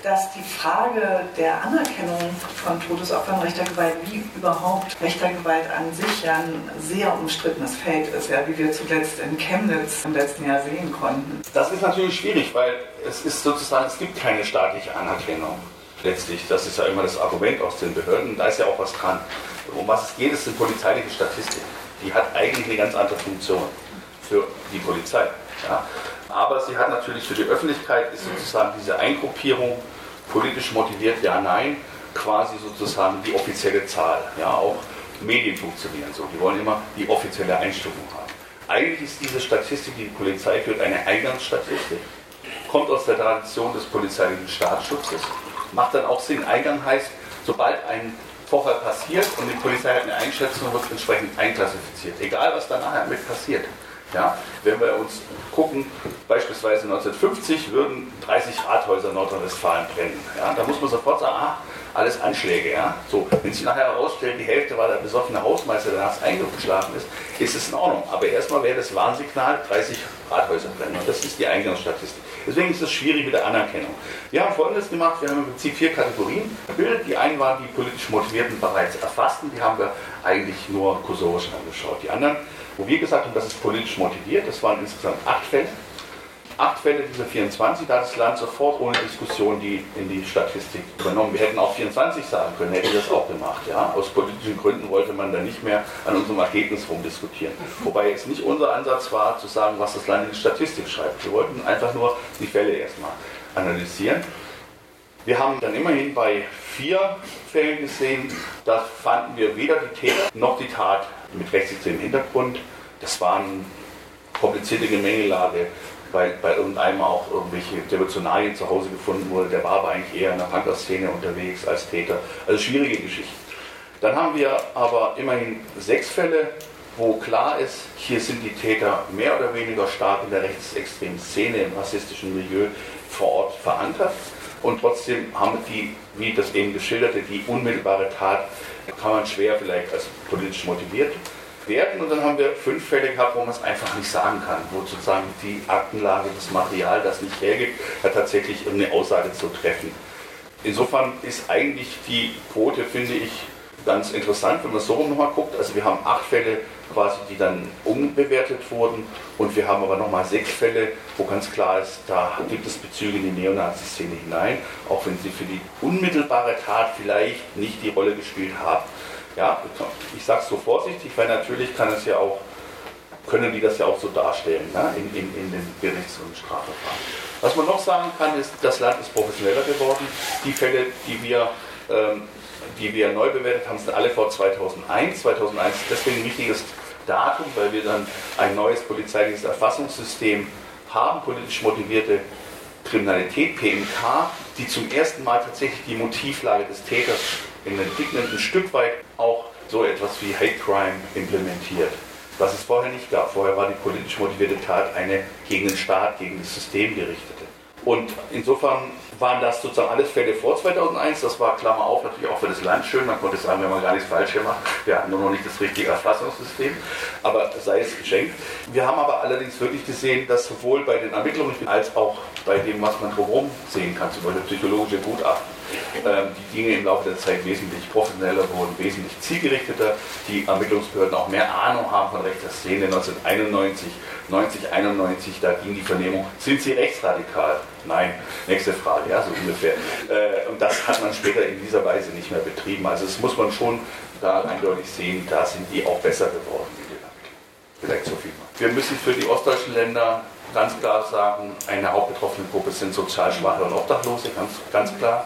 dass die Frage der Anerkennung von Todesopfern rechter Gewalt, wie überhaupt rechter Gewalt an sich ja ein sehr umstrittenes Feld ist, ja, wie wir zuletzt in Chemnitz im letzten Jahr sehen konnten. Das ist natürlich schwierig, weil es ist sozusagen, es gibt keine staatliche Anerkennung. Letztlich, das ist ja immer das Argument aus den Behörden, da ist ja auch was dran. Um was es geht, ist eine polizeiliche Statistik. Die hat eigentlich eine ganz andere Funktion für die Polizei. Ja. Aber sie hat natürlich für die Öffentlichkeit ist sozusagen diese Eingruppierung politisch motiviert, ja, nein, quasi sozusagen die offizielle Zahl. Ja, auch Medien funktionieren so. Die wollen immer die offizielle Einstufung haben. Eigentlich ist diese Statistik, die die Polizei führt, eine Eingangsstatistik. Kommt aus der Tradition des polizeilichen Staatsschutzes. Macht dann auch Sinn. Eingang heißt, sobald ein Vorfall passiert und die Polizei hat eine Einschätzung, wird entsprechend einklassifiziert. Egal, was dann nachher mit passiert. Ja, wenn wir uns gucken, beispielsweise 1950 würden 30 Rathäuser Nordrhein-Westfalen brennen. Ja, da muss man sofort sagen, ah, alles Anschläge. Ja? So, wenn sich nachher herausstellt, die Hälfte war der besoffene Hausmeister, der nachts eingeschlafen ist, ist es in Ordnung. Aber erstmal wäre das Warnsignal, 30 Rathäuser brennen. Und das ist die Eingangsstatistik. Deswegen ist es schwierig mit der Anerkennung. Wir haben Folgendes gemacht, wir haben im Prinzip vier Kategorien gebildet. Die einen waren die politisch Motivierten bereits erfassten, die haben wir eigentlich nur kursorisch angeschaut. Die anderen wo wir gesagt haben, das ist politisch motiviert, das waren insgesamt acht Fälle. Acht Fälle dieser 24, da hat das Land sofort ohne Diskussion die in die Statistik übernommen. Wir hätten auch 24 sagen können, hätten das auch gemacht. Ja? Aus politischen Gründen wollte man dann nicht mehr an unserem Ergebnis rumdiskutieren. Wobei jetzt nicht unser Ansatz war, zu sagen, was das Land in die Statistik schreibt. Wir wollten einfach nur die Fälle erstmal analysieren. Wir haben dann immerhin bei vier Fällen gesehen, da fanden wir weder die Täter noch die Tat mit rechtsextremem Hintergrund. Das war eine komplizierte Gemengelage, weil bei irgendeinem auch irgendwelche Devotionalien zu Hause gefunden wurde. Der war aber eigentlich eher in der Punker-Szene unterwegs als Täter. Also schwierige Geschichte. Dann haben wir aber immerhin sechs Fälle, wo klar ist, hier sind die Täter mehr oder weniger stark in der rechtsextremen Szene, im rassistischen Milieu vor Ort verankert. Und trotzdem haben die, wie das eben geschilderte, die unmittelbare Tat kann man schwer vielleicht als politisch motiviert werden. Und dann haben wir fünf Fälle gehabt, wo man es einfach nicht sagen kann, wo sozusagen die Aktenlage, das Material das nicht hergibt, ja tatsächlich irgendeine Aussage zu treffen. Insofern ist eigentlich die Quote, finde ich, ganz interessant, wenn man so rum nochmal guckt. Also wir haben acht Fälle quasi, die dann umbewertet wurden und wir haben aber nochmal sechs Fälle, wo ganz klar ist, da gibt es Bezüge in die Neonazi-Szene hinein, auch wenn sie für die unmittelbare Tat vielleicht nicht die Rolle gespielt haben. Ja, ich sage es so vorsichtig, weil natürlich kann es ja auch, können die das ja auch so darstellen ne, in, in, in den Gerichts- und Strafverfahren. Was man noch sagen kann, ist, das Land ist professioneller geworden. Die Fälle, die wir ähm, die wir neu bewertet haben, sind alle vor 2001. 2001 ist deswegen ein wichtiges Datum, weil wir dann ein neues polizeiliches Erfassungssystem haben, politisch motivierte Kriminalität, PMK, die zum ersten Mal tatsächlich die Motivlage des Täters in entwickeln, ein Stück weit auch so etwas wie Hate Crime implementiert. Was es vorher nicht gab. Vorher war die politisch motivierte Tat eine gegen den Staat, gegen das System gerichtete. Und insofern waren das sozusagen alles Fälle vor 2001. Das war, Klammer auf, natürlich auch für das Land schön. Man konnte sagen, wir haben gar nichts falsch gemacht. Wir hatten nur noch nicht das richtige Erfassungssystem. Aber sei es geschenkt. Wir haben aber allerdings wirklich gesehen, dass sowohl bei den Ermittlungen als auch bei dem, was man drumherum sehen kann, zum Beispiel psychologische Gutachten, die Dinge im Laufe der Zeit wesentlich professioneller wurden, wesentlich zielgerichteter, die Ermittlungsbehörden auch mehr Ahnung haben von rechter Szene. 1991, 90, 91, da ging die Vernehmung, sind sie rechtsradikal? Nein, nächste Frage, ja, so ungefähr. Äh, und das hat man später in dieser Weise nicht mehr betrieben. Also das muss man schon da eindeutig sehen, da sind die auch besser geworden. Vielleicht so viel. Wir müssen für die ostdeutschen Länder ganz klar sagen, eine hauptbetroffene Gruppe sind sozial Schwache und Obdachlose, ganz, ganz klar.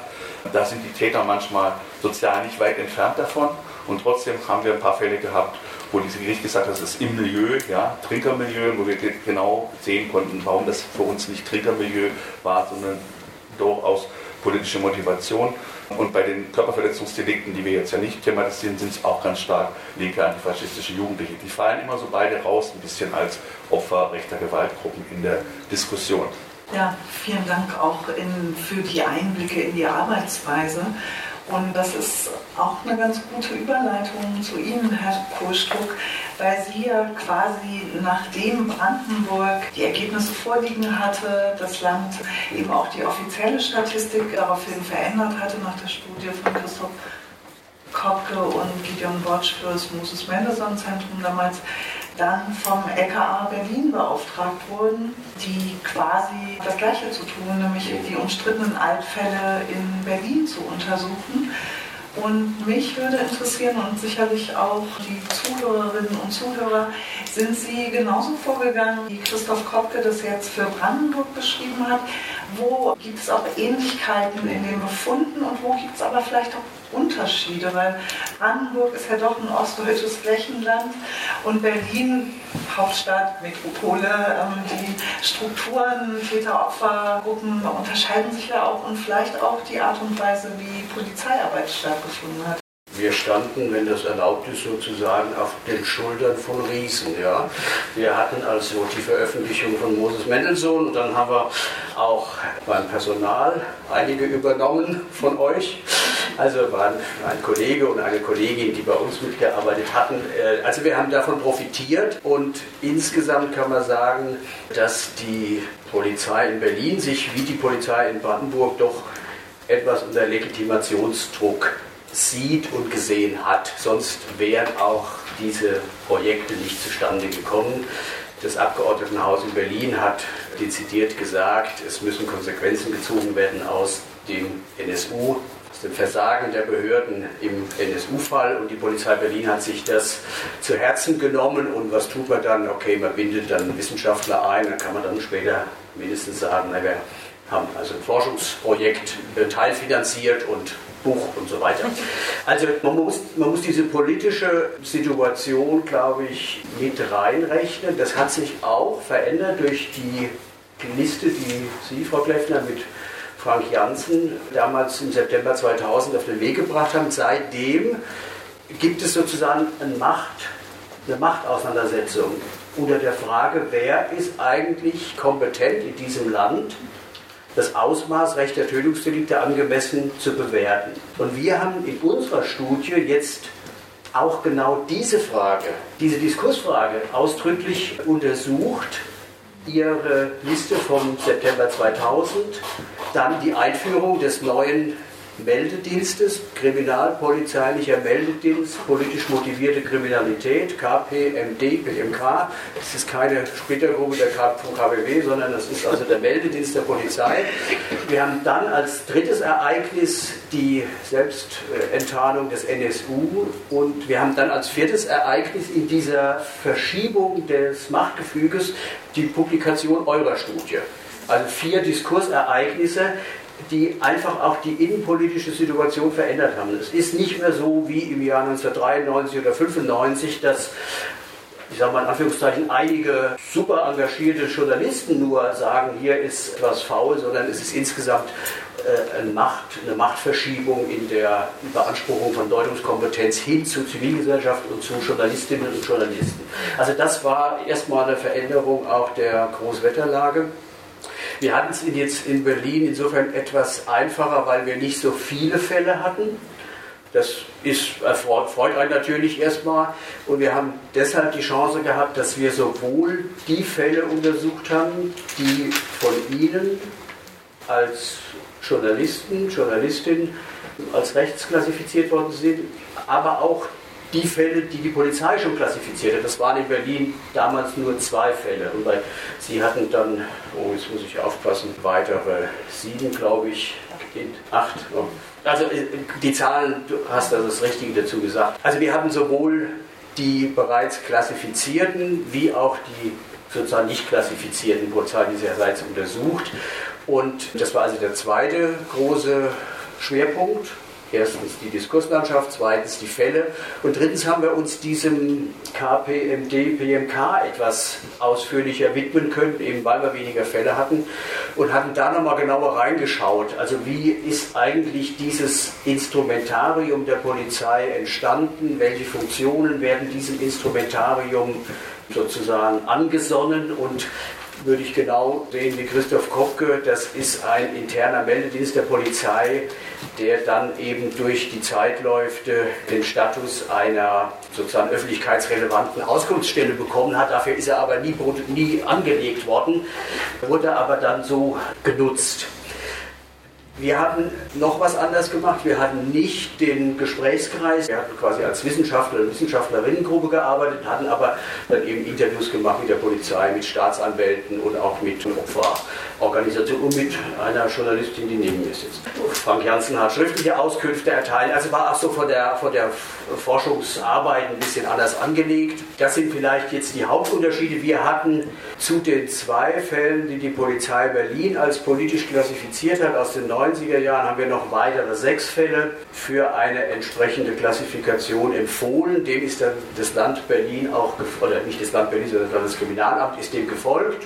Da sind die Täter manchmal sozial nicht weit entfernt davon. Und trotzdem haben wir ein paar Fälle gehabt, wo dieses Gericht gesagt hat, das ist im Milieu, ja, Trinkermilieu, wo wir genau sehen konnten, warum das für uns nicht Trinkermilieu war, sondern durchaus politische Motivation. Und bei den Körperverletzungsdelikten, die wir jetzt ja nicht thematisieren, sind es auch ganz stark linke antifaschistische Jugendliche. Die fallen immer so beide raus, ein bisschen als Opfer rechter Gewaltgruppen in der Diskussion. Ja, vielen Dank auch in, für die Einblicke in die Arbeitsweise. Und das ist auch eine ganz gute Überleitung zu Ihnen, Herr Kohlstruck, weil Sie ja quasi nachdem Brandenburg die Ergebnisse vorliegen hatte, das Land eben auch die offizielle Statistik daraufhin verändert hatte nach der Studie von Christoph Kopke und Gideon Botsch für das Moses Mendelssohn Zentrum damals dann vom LKA Berlin beauftragt wurden, die quasi das Gleiche zu tun, nämlich die umstrittenen Altfälle in Berlin zu untersuchen. Und mich würde interessieren und sicherlich auch die Zuhörerinnen und Zuhörer, sind Sie genauso vorgegangen, wie Christoph Kopke das jetzt für Brandenburg beschrieben hat? Wo gibt es auch Ähnlichkeiten in den Befunden und wo gibt es aber vielleicht auch Unterschiede, weil Brandenburg ist ja doch ein ostdeutsches Flächenland und Berlin, Hauptstadt, Metropole, ähm, die Strukturen, Täter-Opfer-Gruppen unterscheiden sich ja auch und vielleicht auch die Art und Weise, wie Polizeiarbeit stattgefunden hat. Wir standen, wenn das erlaubt ist, sozusagen auf den Schultern von Riesen. Ja. Wir hatten also die Veröffentlichung von Moses Mendelssohn und dann haben wir auch beim Personal einige übernommen von euch. Also waren ein Kollege und eine Kollegin, die bei uns mitgearbeitet hatten. Äh, also wir haben davon profitiert und insgesamt kann man sagen, dass die Polizei in Berlin sich wie die Polizei in Brandenburg doch etwas unter Legitimationsdruck sieht und gesehen hat. Sonst wären auch diese Projekte nicht zustande gekommen. Das Abgeordnetenhaus in Berlin hat dezidiert gesagt, es müssen Konsequenzen gezogen werden aus dem NSU, aus dem Versagen der Behörden im NSU-Fall. Und die Polizei Berlin hat sich das zu Herzen genommen. Und was tut man dann? Okay, man bindet dann Wissenschaftler ein, dann kann man dann später mindestens sagen, na, wir haben also ein Forschungsprojekt teilfinanziert und Buch und so weiter. Also man muss, man muss diese politische Situation, glaube ich, mit reinrechnen. Das hat sich auch verändert durch die, Liste, die Sie, Frau Kleffner, mit Frank Janssen damals im September 2000 auf den Weg gebracht haben. Seitdem gibt es sozusagen eine, Macht, eine Machtauseinandersetzung unter der Frage, wer ist eigentlich kompetent in diesem Land das Ausmaß rechter Tötungsdelikte angemessen zu bewerten. Und wir haben in unserer Studie jetzt auch genau diese Frage, diese Diskursfrage ausdrücklich untersucht. Ihre Liste vom September 2000, dann die Einführung des neuen Meldedienstes, kriminalpolizeilicher Meldedienst, politisch motivierte Kriminalität, KPMD, PMK. Das ist keine Splittergruppe der KBW, sondern das ist also der Meldedienst der Polizei. Wir haben dann als drittes Ereignis die Selbstenttarnung des NSU und wir haben dann als viertes Ereignis in dieser Verschiebung des Machtgefüges die Publikation eurer Studie. Also vier Diskursereignisse, die einfach auch die innenpolitische Situation verändert haben. Es ist nicht mehr so wie im Jahr 1993 oder 1995, dass ich sage mal in Anführungszeichen, einige super engagierte Journalisten nur sagen, hier ist etwas faul, sondern es ist insgesamt äh, eine, Macht, eine Machtverschiebung in der Beanspruchung von Deutungskompetenz hin zu Zivilgesellschaft und zu Journalistinnen und Journalisten. Also das war erstmal eine Veränderung auch der Großwetterlage. Wir hatten es jetzt in Berlin insofern etwas einfacher, weil wir nicht so viele Fälle hatten. Das ist, freut einen natürlich erstmal. Und wir haben deshalb die Chance gehabt, dass wir sowohl die Fälle untersucht haben, die von Ihnen als Journalisten, Journalistin als rechtsklassifiziert worden sind, aber auch die Fälle, die die Polizei schon klassifiziert hat. Das waren in Berlin damals nur zwei Fälle. Und bei, sie hatten dann, oh, jetzt muss ich aufpassen, weitere sieben, glaube ich, acht. Oh. Also äh, die Zahlen, du hast also das Richtige dazu gesagt. Also wir haben sowohl die bereits klassifizierten wie auch die sozusagen nicht klassifizierten Polizei dieserseits untersucht. Und das war also der zweite große Schwerpunkt Erstens die Diskurslandschaft, zweitens die Fälle und drittens haben wir uns diesem KPMD, PMK etwas ausführlicher widmen können, eben weil wir weniger Fälle hatten und hatten da nochmal genauer reingeschaut. Also wie ist eigentlich dieses Instrumentarium der Polizei entstanden? Welche Funktionen werden diesem Instrumentarium sozusagen angesonnen und würde ich genau sehen wie Christoph Kopke, das ist ein interner Meldedienst der Polizei, der dann eben durch die Zeitläufe den Status einer sozusagen öffentlichkeitsrelevanten Auskunftsstelle bekommen hat. Dafür ist er aber nie, nie angelegt worden, wurde aber dann so genutzt. Wir hatten noch was anders gemacht. Wir hatten nicht den Gesprächskreis. Wir hatten quasi als Wissenschaftler und Wissenschaftlerinnengruppe gearbeitet, hatten aber dann eben Interviews gemacht mit der Polizei, mit Staatsanwälten und auch mit Opferorganisationen und mit einer Journalistin, die neben mir sitzt. Frank Janssen hat schriftliche Auskünfte erteilt. Also war auch so von der, von der Forschungsarbeit ein bisschen anders angelegt. Das sind vielleicht jetzt die Hauptunterschiede. Wir hatten zu den zwei Fällen, die die Polizei Berlin als politisch klassifiziert hat, aus den 90er Jahren haben wir noch weitere sechs Fälle für eine entsprechende Klassifikation empfohlen. Dem ist dann das Land Berlin auch, oder nicht das Land Berlin, sondern das Landeskriminalamt ist dem gefolgt.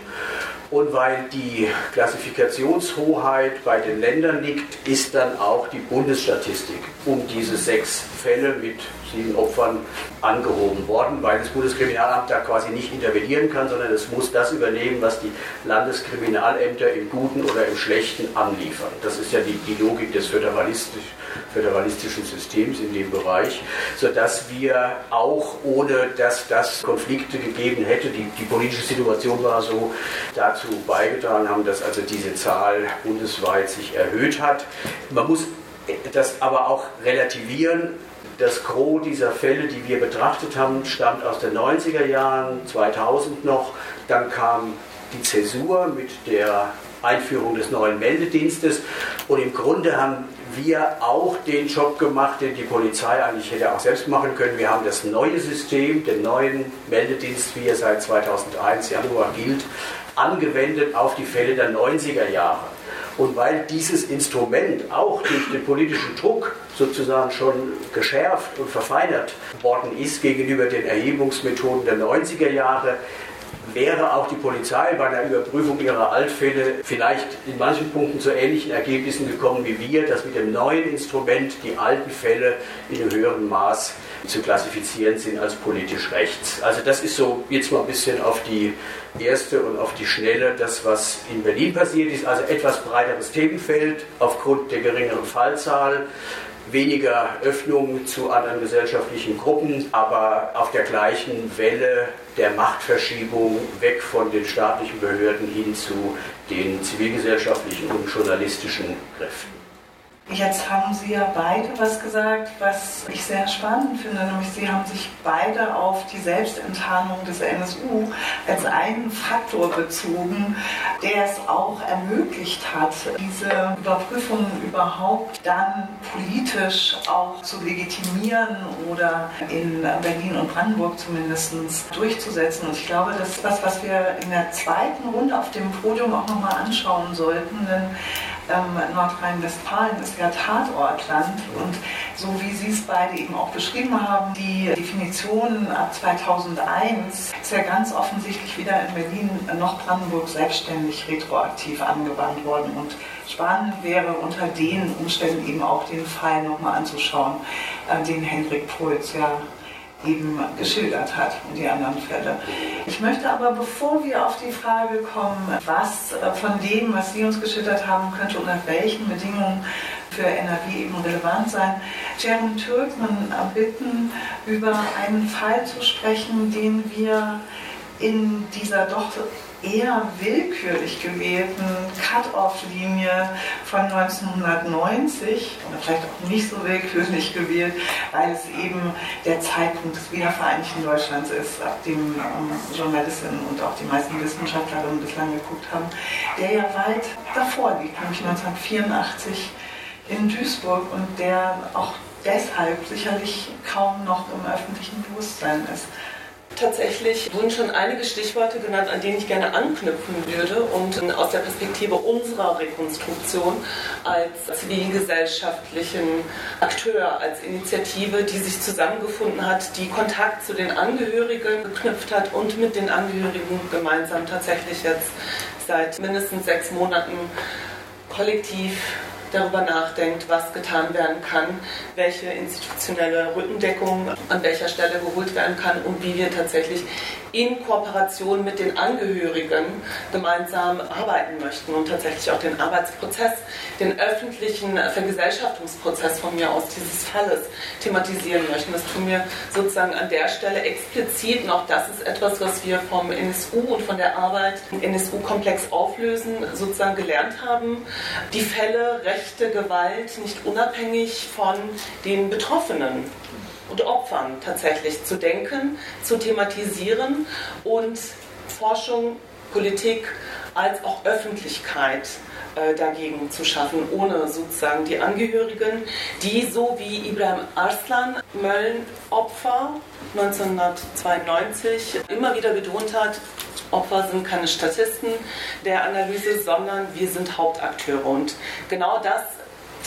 Und weil die Klassifikationshoheit bei den Ländern liegt, ist dann auch die Bundesstatistik um diese sechs Fälle mit sieben Opfern angehoben worden, weil das Bundeskriminalamt da quasi nicht intervenieren kann, sondern es muss das übernehmen, was die Landeskriminalämter im Guten oder im Schlechten anliefern. Das ist ja die, die Logik des föderalistisch, föderalistischen Systems in dem Bereich, sodass wir auch ohne dass das Konflikte gegeben hätte, die, die politische Situation war so, dazu beigetragen haben, dass also diese Zahl bundesweit sich erhöht hat. Man muss das aber auch relativieren das Gros dieser Fälle, die wir betrachtet haben, stammt aus den 90er Jahren, 2000 noch. Dann kam die Zäsur mit der Einführung des neuen Meldedienstes. Und im Grunde haben wir auch den Job gemacht, den die Polizei eigentlich hätte auch selbst machen können. Wir haben das neue System, den neuen Meldedienst, wie er seit 2001 Januar gilt, angewendet auf die Fälle der 90er Jahre. Und weil dieses Instrument auch durch den politischen Druck sozusagen schon geschärft und verfeinert worden ist gegenüber den Erhebungsmethoden der 90er Jahre, wäre auch die Polizei bei der Überprüfung ihrer Altfälle vielleicht in manchen Punkten zu ähnlichen Ergebnissen gekommen wie wir, dass mit dem neuen Instrument die alten Fälle in einem höheren Maß zu klassifizieren sind als politisch rechts. Also das ist so jetzt mal ein bisschen auf die erste und auf die schnelle das, was in Berlin passiert ist. Also etwas breiteres Themenfeld aufgrund der geringeren Fallzahl weniger Öffnung zu anderen gesellschaftlichen Gruppen, aber auf der gleichen Welle der Machtverschiebung weg von den staatlichen Behörden hin zu den zivilgesellschaftlichen und journalistischen Kräften. Jetzt haben Sie ja beide was gesagt, was ich sehr spannend finde, nämlich Sie haben sich beide auf die Selbstenttarnung des NSU als einen Faktor bezogen, der es auch ermöglicht hat, diese Überprüfungen überhaupt dann politisch auch zu legitimieren oder in Berlin und Brandenburg zumindest durchzusetzen. Und ich glaube, das ist was, was wir in der zweiten Runde auf dem Podium auch nochmal anschauen sollten, denn ähm, Nordrhein-Westfalen ist ja Tatortland und so wie Sie es beide eben auch beschrieben haben, die Definition ab 2001 ist ja ganz offensichtlich weder in Berlin noch Brandenburg selbstständig retroaktiv angewandt worden. Und spannend wäre unter den Umständen eben auch den Fall nochmal anzuschauen, äh, den Henrik Puls ja eben geschildert hat und die anderen Fälle. Ich möchte aber, bevor wir auf die Frage kommen, was von dem, was Sie uns geschildert haben, könnte unter welchen Bedingungen für NRW eben relevant sein, Jerem Türkman bitten, über einen Fall zu sprechen, den wir in dieser doch eher willkürlich gewählten Cut-off-Linie von 1990 oder vielleicht auch nicht so willkürlich gewählt, weil es eben der Zeitpunkt des wiedervereinigten Deutschlands ist, ab dem ähm, Journalistinnen und auch die meisten Wissenschaftlerinnen bislang geguckt haben, der ja weit davor liegt, nämlich 1984 in Duisburg und der auch deshalb sicherlich kaum noch im öffentlichen Bewusstsein ist. Tatsächlich wurden schon einige Stichworte genannt, an denen ich gerne anknüpfen würde und aus der Perspektive unserer Rekonstruktion als zivilgesellschaftlichen Akteur, als Initiative, die sich zusammengefunden hat, die Kontakt zu den Angehörigen geknüpft hat und mit den Angehörigen gemeinsam tatsächlich jetzt seit mindestens sechs Monaten kollektiv darüber nachdenkt, was getan werden kann, welche institutionelle Rückendeckung an welcher Stelle geholt werden kann und wie wir tatsächlich in Kooperation mit den Angehörigen gemeinsam arbeiten möchten und tatsächlich auch den Arbeitsprozess, den öffentlichen Vergesellschaftungsprozess von mir aus dieses Falles thematisieren möchten. Das tun wir sozusagen an der Stelle explizit und auch das ist etwas, was wir vom NSU und von der Arbeit im NSU-Komplex auflösen, sozusagen gelernt haben. Die Fälle rechte Gewalt nicht unabhängig von den Betroffenen und Opfern tatsächlich zu denken, zu thematisieren und Forschung, Politik als auch Öffentlichkeit äh, dagegen zu schaffen, ohne sozusagen die Angehörigen, die so wie Ibrahim Arslan, Mölln-Opfer 1992, immer wieder betont hat, Opfer sind keine Statisten der Analyse, sondern wir sind Hauptakteure. Und genau das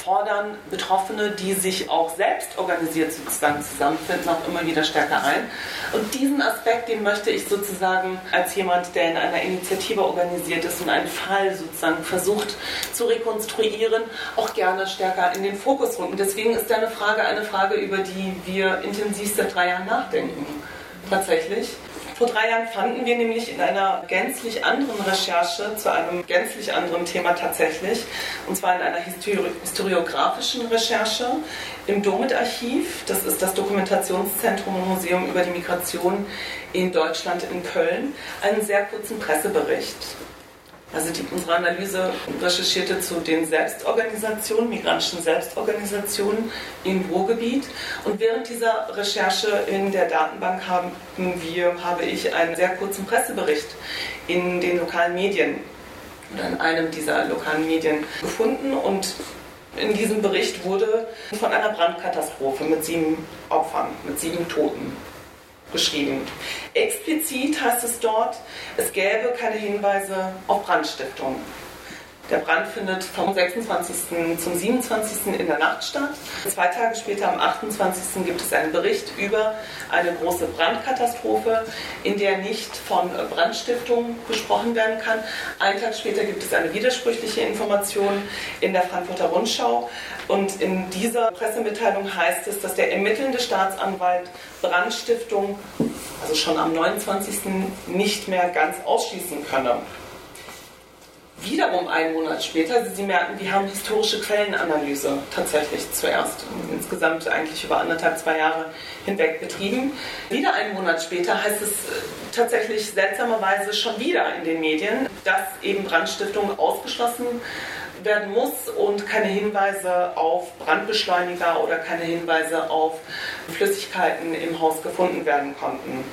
fordern Betroffene, die sich auch selbst organisiert sozusagen zusammenfinden, auch immer wieder stärker ein. Und diesen Aspekt, den möchte ich sozusagen als jemand, der in einer Initiative organisiert ist und einen Fall sozusagen versucht zu rekonstruieren, auch gerne stärker in den Fokus rücken. Deswegen ist deine Frage eine Frage, über die wir intensiv seit drei Jahren nachdenken. Tatsächlich. Vor drei Jahren fanden wir nämlich in einer gänzlich anderen Recherche zu einem gänzlich anderen Thema tatsächlich, und zwar in einer historiografischen Recherche im Domit-Archiv, das ist das Dokumentationszentrum und Museum über die Migration in Deutschland in Köln, einen sehr kurzen Pressebericht. Also die, unsere Analyse recherchierte zu den Selbstorganisationen, migrantischen Selbstorganisationen im Ruhrgebiet. Und während dieser Recherche in der Datenbank haben wir, habe ich einen sehr kurzen Pressebericht in den lokalen Medien oder in einem dieser lokalen Medien gefunden. Und in diesem Bericht wurde von einer Brandkatastrophe mit sieben Opfern, mit sieben Toten beschrieben. Explizit heißt es dort, es gäbe keine Hinweise auf Brandstiftung. Der Brand findet vom 26. zum 27. in der Nacht statt. Zwei Tage später, am 28. gibt es einen Bericht über eine große Brandkatastrophe, in der nicht von Brandstiftung gesprochen werden kann. Einen Tag später gibt es eine widersprüchliche Information in der Frankfurter Rundschau. Und in dieser Pressemitteilung heißt es, dass der ermittelnde Staatsanwalt Brandstiftung, also schon am 29. nicht mehr ganz ausschließen könne wiederum einen Monat später, Sie merken, wir haben historische Quellenanalyse tatsächlich zuerst insgesamt eigentlich über anderthalb, zwei Jahre hinweg betrieben. Wieder einen Monat später heißt es äh, tatsächlich seltsamerweise schon wieder in den Medien, dass eben Brandstiftung ausgeschlossen werden muss und keine Hinweise auf Brandbeschleuniger oder keine Hinweise auf Flüssigkeiten im Haus gefunden werden konnten.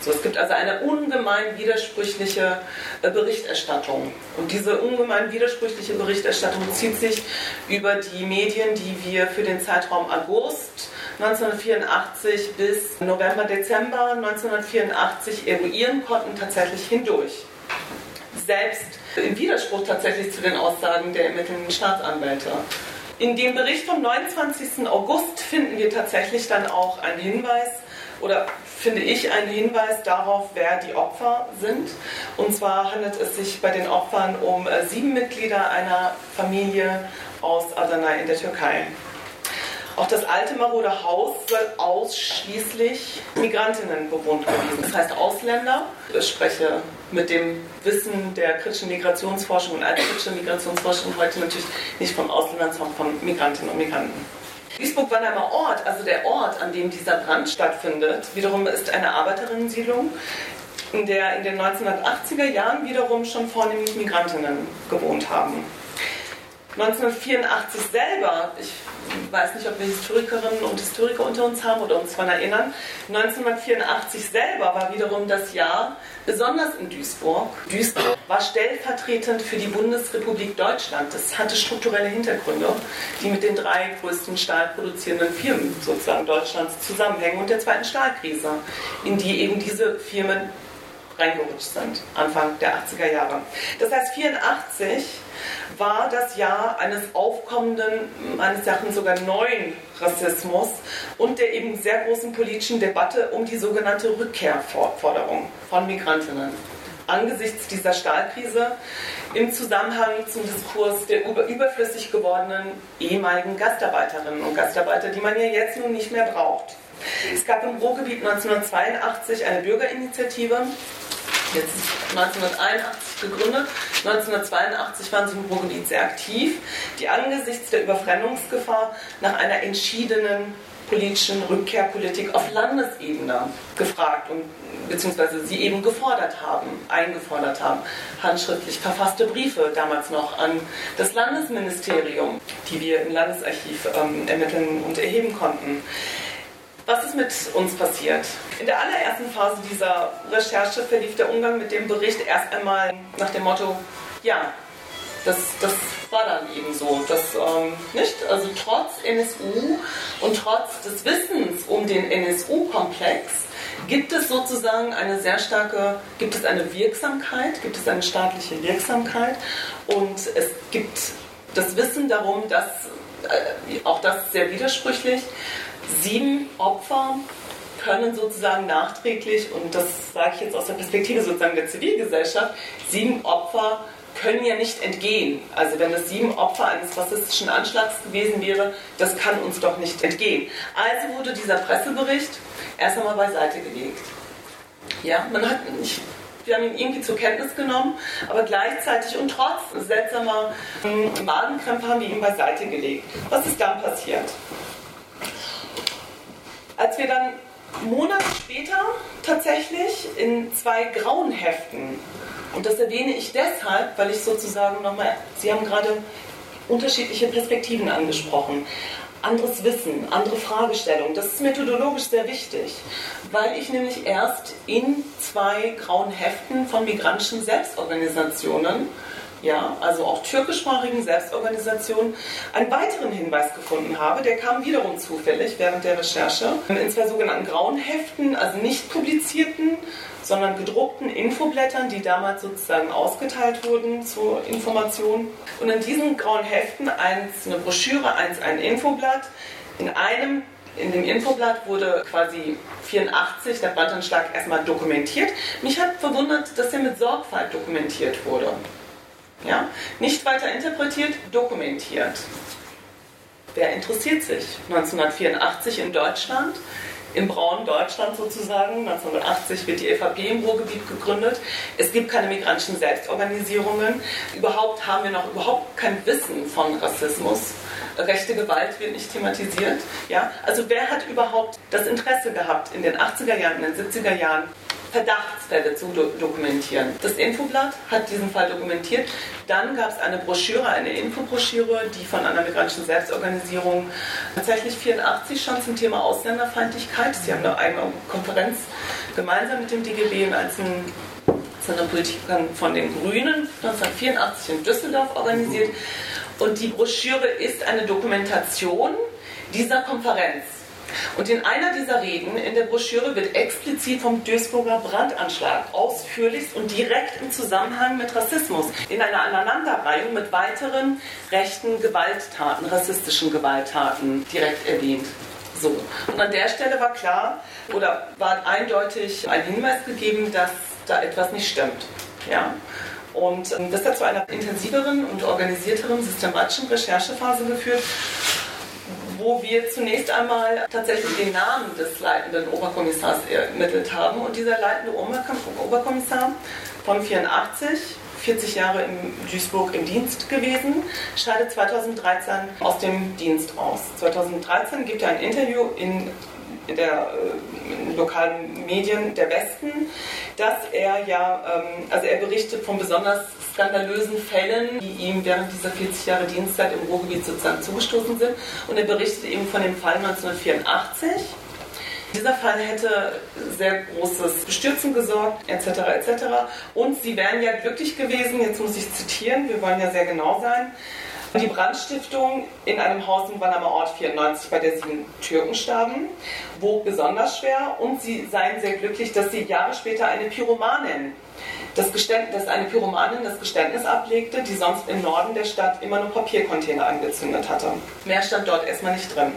So, es gibt also eine ungemein widersprüchliche äh, Berichterstattung. Und diese ungemein widersprüchliche Berichterstattung zieht sich über die Medien, die wir für den Zeitraum August 1984 bis November, Dezember 1984 eruieren konnten, tatsächlich hindurch. Selbst im Widerspruch tatsächlich zu den Aussagen der ermittelnden Staatsanwälte. In dem Bericht vom 29. August finden wir tatsächlich dann auch einen Hinweis oder finde ich einen Hinweis darauf, wer die Opfer sind. Und zwar handelt es sich bei den Opfern um äh, sieben Mitglieder einer Familie aus Adana in der Türkei. Auch das alte marode Haus soll ausschließlich Migrantinnen bewohnt gewesen. Das heißt Ausländer. Ich spreche mit dem Wissen der kritischen Migrationsforschung und altkritischer Migrationsforschung heute natürlich nicht von Ausländern, sondern von Migrantinnen und Migranten. Duisburg-Wannheimer Ort, also der Ort, an dem dieser Brand stattfindet, wiederum ist eine Arbeiterinnensiedlung, in der in den 1980er Jahren wiederum schon vornehmlich Migrantinnen gewohnt haben. 1984 selber, ich weiß nicht, ob wir Historikerinnen und Historiker unter uns haben oder uns daran erinnern, 1984 selber war wiederum das Jahr, besonders in Duisburg. Duisburg war stellvertretend für die Bundesrepublik Deutschland. Das hatte strukturelle Hintergründe, die mit den drei größten stahlproduzierenden Firmen sozusagen Deutschlands zusammenhängen und der zweiten Stahlkrise, in die eben diese Firmen reingerutscht sind, Anfang der 80er Jahre. Das heißt, 84 war das Jahr eines aufkommenden, meines Erachtens sogar neuen Rassismus und der eben sehr großen politischen Debatte um die sogenannte Rückkehrforderung von Migrantinnen. Angesichts dieser Stahlkrise im Zusammenhang zum Diskurs der überflüssig gewordenen ehemaligen Gastarbeiterinnen und Gastarbeiter, die man ja jetzt nun nicht mehr braucht. Es gab im Ruhrgebiet 1982 eine Bürgerinitiative, jetzt 1981 gegründet. 1982 waren sie im Ruhrgebiet sehr aktiv, die angesichts der Überfremdungsgefahr nach einer entschiedenen politischen Rückkehrpolitik auf Landesebene gefragt und beziehungsweise sie eben gefordert haben, eingefordert haben, handschriftlich verfasste Briefe damals noch an das Landesministerium, die wir im Landesarchiv ähm, ermitteln und erheben konnten. Was ist mit uns passiert? In der allerersten Phase dieser Recherche verlief der Umgang mit dem Bericht erst einmal nach dem Motto, ja, das, das war dann eben so. Das, ähm, nicht? Also trotz NSU und trotz des Wissens um den NSU-Komplex gibt es sozusagen eine sehr starke, gibt es eine Wirksamkeit, gibt es eine staatliche Wirksamkeit und es gibt das Wissen darum, dass, äh, auch das sehr widersprüchlich, sieben Opfer können sozusagen nachträglich, und das sage ich jetzt aus der Perspektive sozusagen der Zivilgesellschaft, sieben Opfer können ja nicht entgehen. Also wenn es sieben Opfer eines rassistischen Anschlags gewesen wäre, das kann uns doch nicht entgehen. Also wurde dieser Pressebericht erst einmal beiseite gelegt. Ja, man hat nicht wir haben ihn irgendwie zur Kenntnis genommen, aber gleichzeitig und trotz seltsamer Magenkrämpfe haben wir ihn beiseite gelegt. Was ist dann passiert? Als wir dann Monate später tatsächlich in zwei grauen Heften, und das erwähne ich deshalb, weil ich sozusagen nochmal, Sie haben gerade unterschiedliche Perspektiven angesprochen, anderes Wissen, andere Fragestellungen. Das ist methodologisch sehr wichtig, weil ich nämlich erst in zwei grauen Heften von migrantischen Selbstorganisationen ja, also auch türkischsprachigen Selbstorganisationen, einen weiteren Hinweis gefunden habe. Der kam wiederum zufällig während der Recherche in zwei sogenannten grauen Heften, also nicht publizierten, sondern gedruckten Infoblättern, die damals sozusagen ausgeteilt wurden zur Information. Und in diesen grauen Heften eins eine Broschüre, eins ein Infoblatt. In einem in dem Infoblatt wurde quasi 84 der Brandanschlag erstmal dokumentiert. Mich hat verwundert, dass er mit Sorgfalt dokumentiert wurde. Ja? Nicht weiter interpretiert, dokumentiert. Wer interessiert sich? 1984 in Deutschland, im braunen Deutschland sozusagen. 1980 wird die EVP im Ruhrgebiet gegründet. Es gibt keine migrantischen Selbstorganisierungen. Überhaupt haben wir noch überhaupt kein Wissen von Rassismus. Rechte Gewalt wird nicht thematisiert. Ja? Also wer hat überhaupt das Interesse gehabt, in den 80er Jahren, in den 70er Jahren Verdachtsfälle zu do dokumentieren. Das Infoblatt hat diesen Fall dokumentiert. Dann gab es eine Broschüre, eine Infobroschüre, die von einer migrantischen Selbstorganisierung tatsächlich 84 schon zum Thema Ausländerfeindlichkeit. Sie haben eine eigene Konferenz gemeinsam mit dem DGB und einzelnen Politikern von den Grünen 1984 in Düsseldorf organisiert. Und die Broschüre ist eine Dokumentation dieser Konferenz. Und in einer dieser Reden in der Broschüre wird explizit vom Duisburger Brandanschlag ausführlichst und direkt im Zusammenhang mit Rassismus in einer Aneinanderreihung mit weiteren rechten Gewalttaten, rassistischen Gewalttaten direkt erwähnt. So. Und an der Stelle war klar oder war eindeutig ein Hinweis gegeben, dass da etwas nicht stimmt. Ja? Und ähm, das hat zu einer intensiveren und organisierteren systematischen Recherchephase geführt, wo wir zunächst einmal tatsächlich den Namen des leitenden Oberkommissars ermittelt haben. Und dieser leitende Oberkommissar von 84, 40 Jahre in Duisburg im Dienst gewesen, scheidet 2013 aus dem Dienst aus. 2013 gibt er ein Interview in in der äh, in lokalen Medien der Westen, dass er ja, ähm, also er berichtet von besonders skandalösen Fällen, die ihm während dieser 40 Jahre Dienstzeit im Ruhrgebiet sozusagen zugestoßen sind. Und er berichtet eben von dem Fall 1984. Dieser Fall hätte sehr großes Bestürzen gesorgt, etc. etc. Und sie wären ja glücklich gewesen, jetzt muss ich zitieren, wir wollen ja sehr genau sein, die Brandstiftung in einem Haus im Wannermer Ort 94, bei der sieben Türken starben, wog besonders schwer und sie seien sehr glücklich, dass sie Jahre später eine Pyromanin, das Geständnis, dass eine Pyromanin das Geständnis ablegte, die sonst im Norden der Stadt immer nur Papiercontainer angezündet hatte. Mehr stand dort erstmal nicht drin.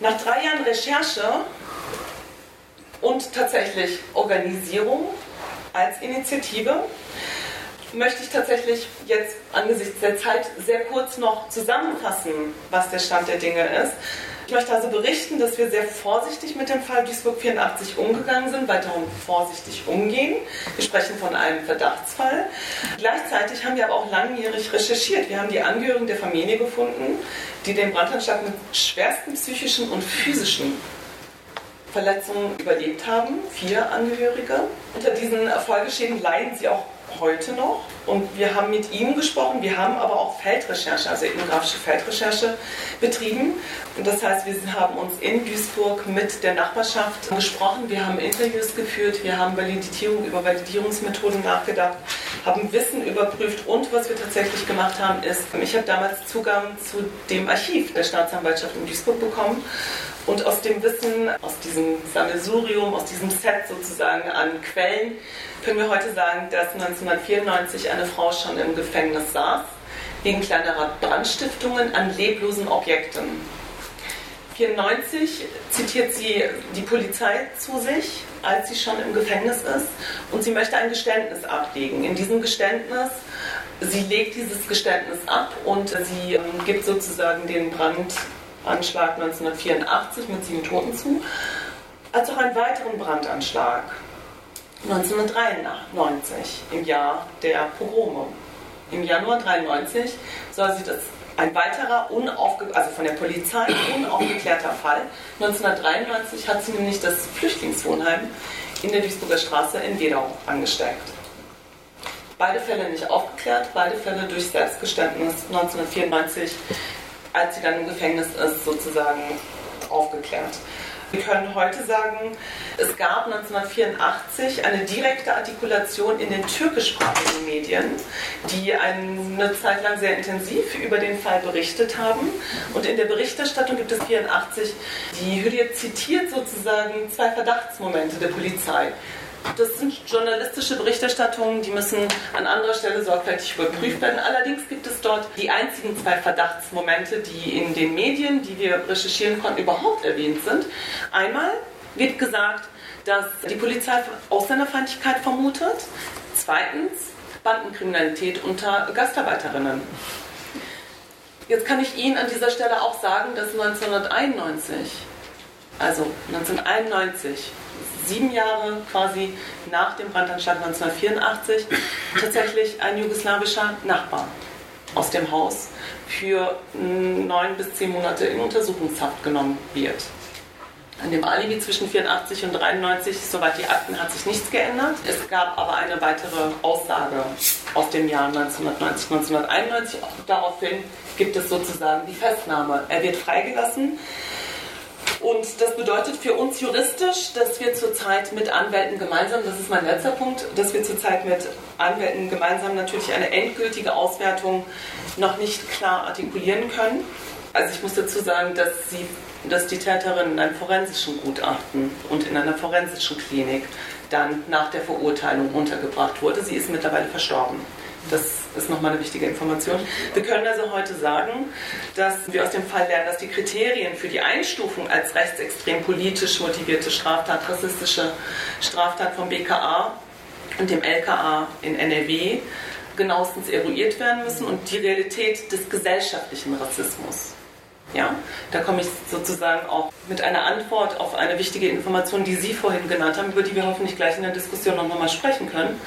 Nach drei Jahren Recherche und tatsächlich Organisierung als Initiative möchte ich tatsächlich jetzt angesichts der Zeit sehr kurz noch zusammenfassen, was der Stand der Dinge ist. Ich möchte also berichten, dass wir sehr vorsichtig mit dem Fall Duisburg 84 umgegangen sind, weiterhin vorsichtig umgehen. Wir sprechen von einem Verdachtsfall. Gleichzeitig haben wir aber auch langjährig recherchiert. Wir haben die Angehörigen der Familie gefunden, die den Brandanschlag mit schwersten psychischen und physischen Verletzungen überlebt haben. Vier Angehörige. Unter diesen Folgeschäden leiden sie auch heute noch. Und wir haben mit ihm gesprochen, wir haben aber auch Feldrecherche, also ethnografische Feldrecherche betrieben. Und das heißt, wir haben uns in Duisburg mit der Nachbarschaft gesprochen, wir haben Interviews geführt, wir haben Validierung über Validierungsmethoden nachgedacht, haben Wissen überprüft. Und was wir tatsächlich gemacht haben, ist, ich habe damals Zugang zu dem Archiv der Staatsanwaltschaft in Duisburg bekommen und aus dem Wissen, aus diesem Sammelsurium, aus diesem Set sozusagen an Quellen, können wir heute sagen, dass 1994 eine Frau schon im Gefängnis saß, wegen kleinerer Brandstiftungen an leblosen Objekten. 1994 zitiert sie die Polizei zu sich, als sie schon im Gefängnis ist, und sie möchte ein Geständnis ablegen. In diesem Geständnis, sie legt dieses Geständnis ab und sie ähm, gibt sozusagen den Brand Anschlag 1984 mit sieben Toten zu, als auch einen weiteren Brandanschlag 1993 im Jahr der Pogrome. Im Januar 1993 soll sie das ein weiterer unaufge also von der Polizei unaufgeklärter Fall. 1993 hat sie nämlich das Flüchtlingswohnheim in der Duisburger Straße in Wedau angesteckt. Beide Fälle nicht aufgeklärt, beide Fälle durch Selbstgeständnis 1994 als sie dann im Gefängnis ist, sozusagen aufgeklärt. Wir können heute sagen, es gab 1984 eine direkte Artikulation in den türkischsprachigen Medien, die eine Zeit lang sehr intensiv über den Fall berichtet haben. Und in der Berichterstattung gibt es 1984, die Hürriyet zitiert sozusagen zwei Verdachtsmomente der Polizei. Das sind journalistische Berichterstattungen, die müssen an anderer Stelle sorgfältig überprüft werden. Allerdings gibt es dort die einzigen zwei Verdachtsmomente, die in den Medien, die wir recherchieren konnten, überhaupt erwähnt sind. Einmal wird gesagt, dass die Polizei Ausländerfeindlichkeit vermutet. Zweitens Bandenkriminalität unter Gastarbeiterinnen. Jetzt kann ich Ihnen an dieser Stelle auch sagen, dass 1991, also 1991, sieben Jahre quasi nach dem Brandanschlag 1984 tatsächlich ein jugoslawischer Nachbar aus dem Haus für neun bis zehn Monate in Untersuchungshaft genommen wird. An dem Alibi zwischen 84 und 93, soweit die Akten, hat sich nichts geändert. Es gab aber eine weitere Aussage aus dem Jahr 1990, 1991. Daraufhin gibt es sozusagen die Festnahme. Er wird freigelassen. Und das bedeutet für uns juristisch, dass wir zurzeit mit Anwälten gemeinsam, das ist mein letzter Punkt, dass wir zurzeit mit Anwälten gemeinsam natürlich eine endgültige Auswertung noch nicht klar artikulieren können. Also ich muss dazu sagen, dass, sie, dass die Täterin in einem forensischen Gutachten und in einer forensischen Klinik dann nach der Verurteilung untergebracht wurde. Sie ist mittlerweile verstorben. Das ist nochmal eine wichtige Information. Wir können also heute sagen, dass wir aus dem Fall lernen, dass die Kriterien für die Einstufung als rechtsextrem politisch motivierte Straftat, rassistische Straftat vom BKA und dem LKA in NRW genauestens eruiert werden müssen und die Realität des gesellschaftlichen Rassismus. Ja, da komme ich sozusagen auch mit einer Antwort auf eine wichtige Information, die Sie vorhin genannt haben, über die wir hoffentlich gleich in der Diskussion noch nochmal sprechen können.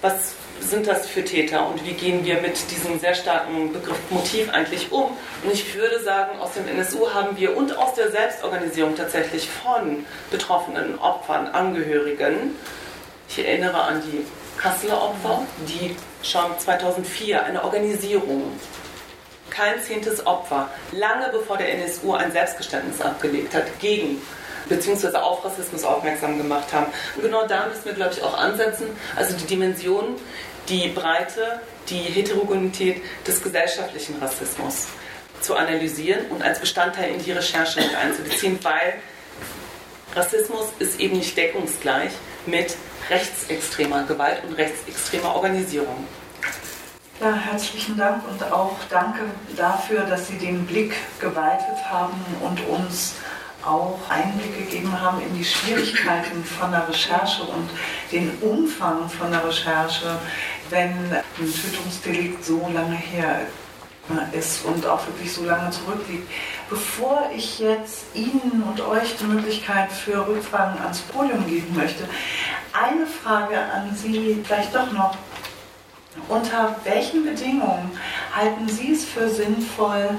Was sind das für Täter und wie gehen wir mit diesem sehr starken Begriff Motiv eigentlich um? Und ich würde sagen, aus dem NSU haben wir und aus der Selbstorganisierung tatsächlich von betroffenen Opfern, Angehörigen, ich erinnere an die Kasseler Opfer, die schon 2004 eine Organisierung, kein zehntes Opfer, lange bevor der NSU ein Selbstgeständnis abgelegt hat, gegen beziehungsweise auf Rassismus aufmerksam gemacht haben. Genau da müssen wir, glaube ich, auch ansetzen. Also die Dimension, die Breite, die Heterogenität des gesellschaftlichen Rassismus zu analysieren und als Bestandteil in die Recherche mit einzubeziehen, weil Rassismus ist eben nicht deckungsgleich mit rechtsextremer Gewalt und rechtsextremer Organisierung. Ja, herzlichen Dank und auch danke dafür, dass Sie den Blick geweitet haben und uns auch Einblick gegeben haben in die Schwierigkeiten von der Recherche und den Umfang von der Recherche, wenn ein Tötungsdelikt so lange her ist und auch wirklich so lange zurückliegt. Bevor ich jetzt Ihnen und euch die Möglichkeit für Rückfragen ans Podium geben möchte, eine Frage an Sie vielleicht doch noch. Unter welchen Bedingungen halten Sie es für sinnvoll,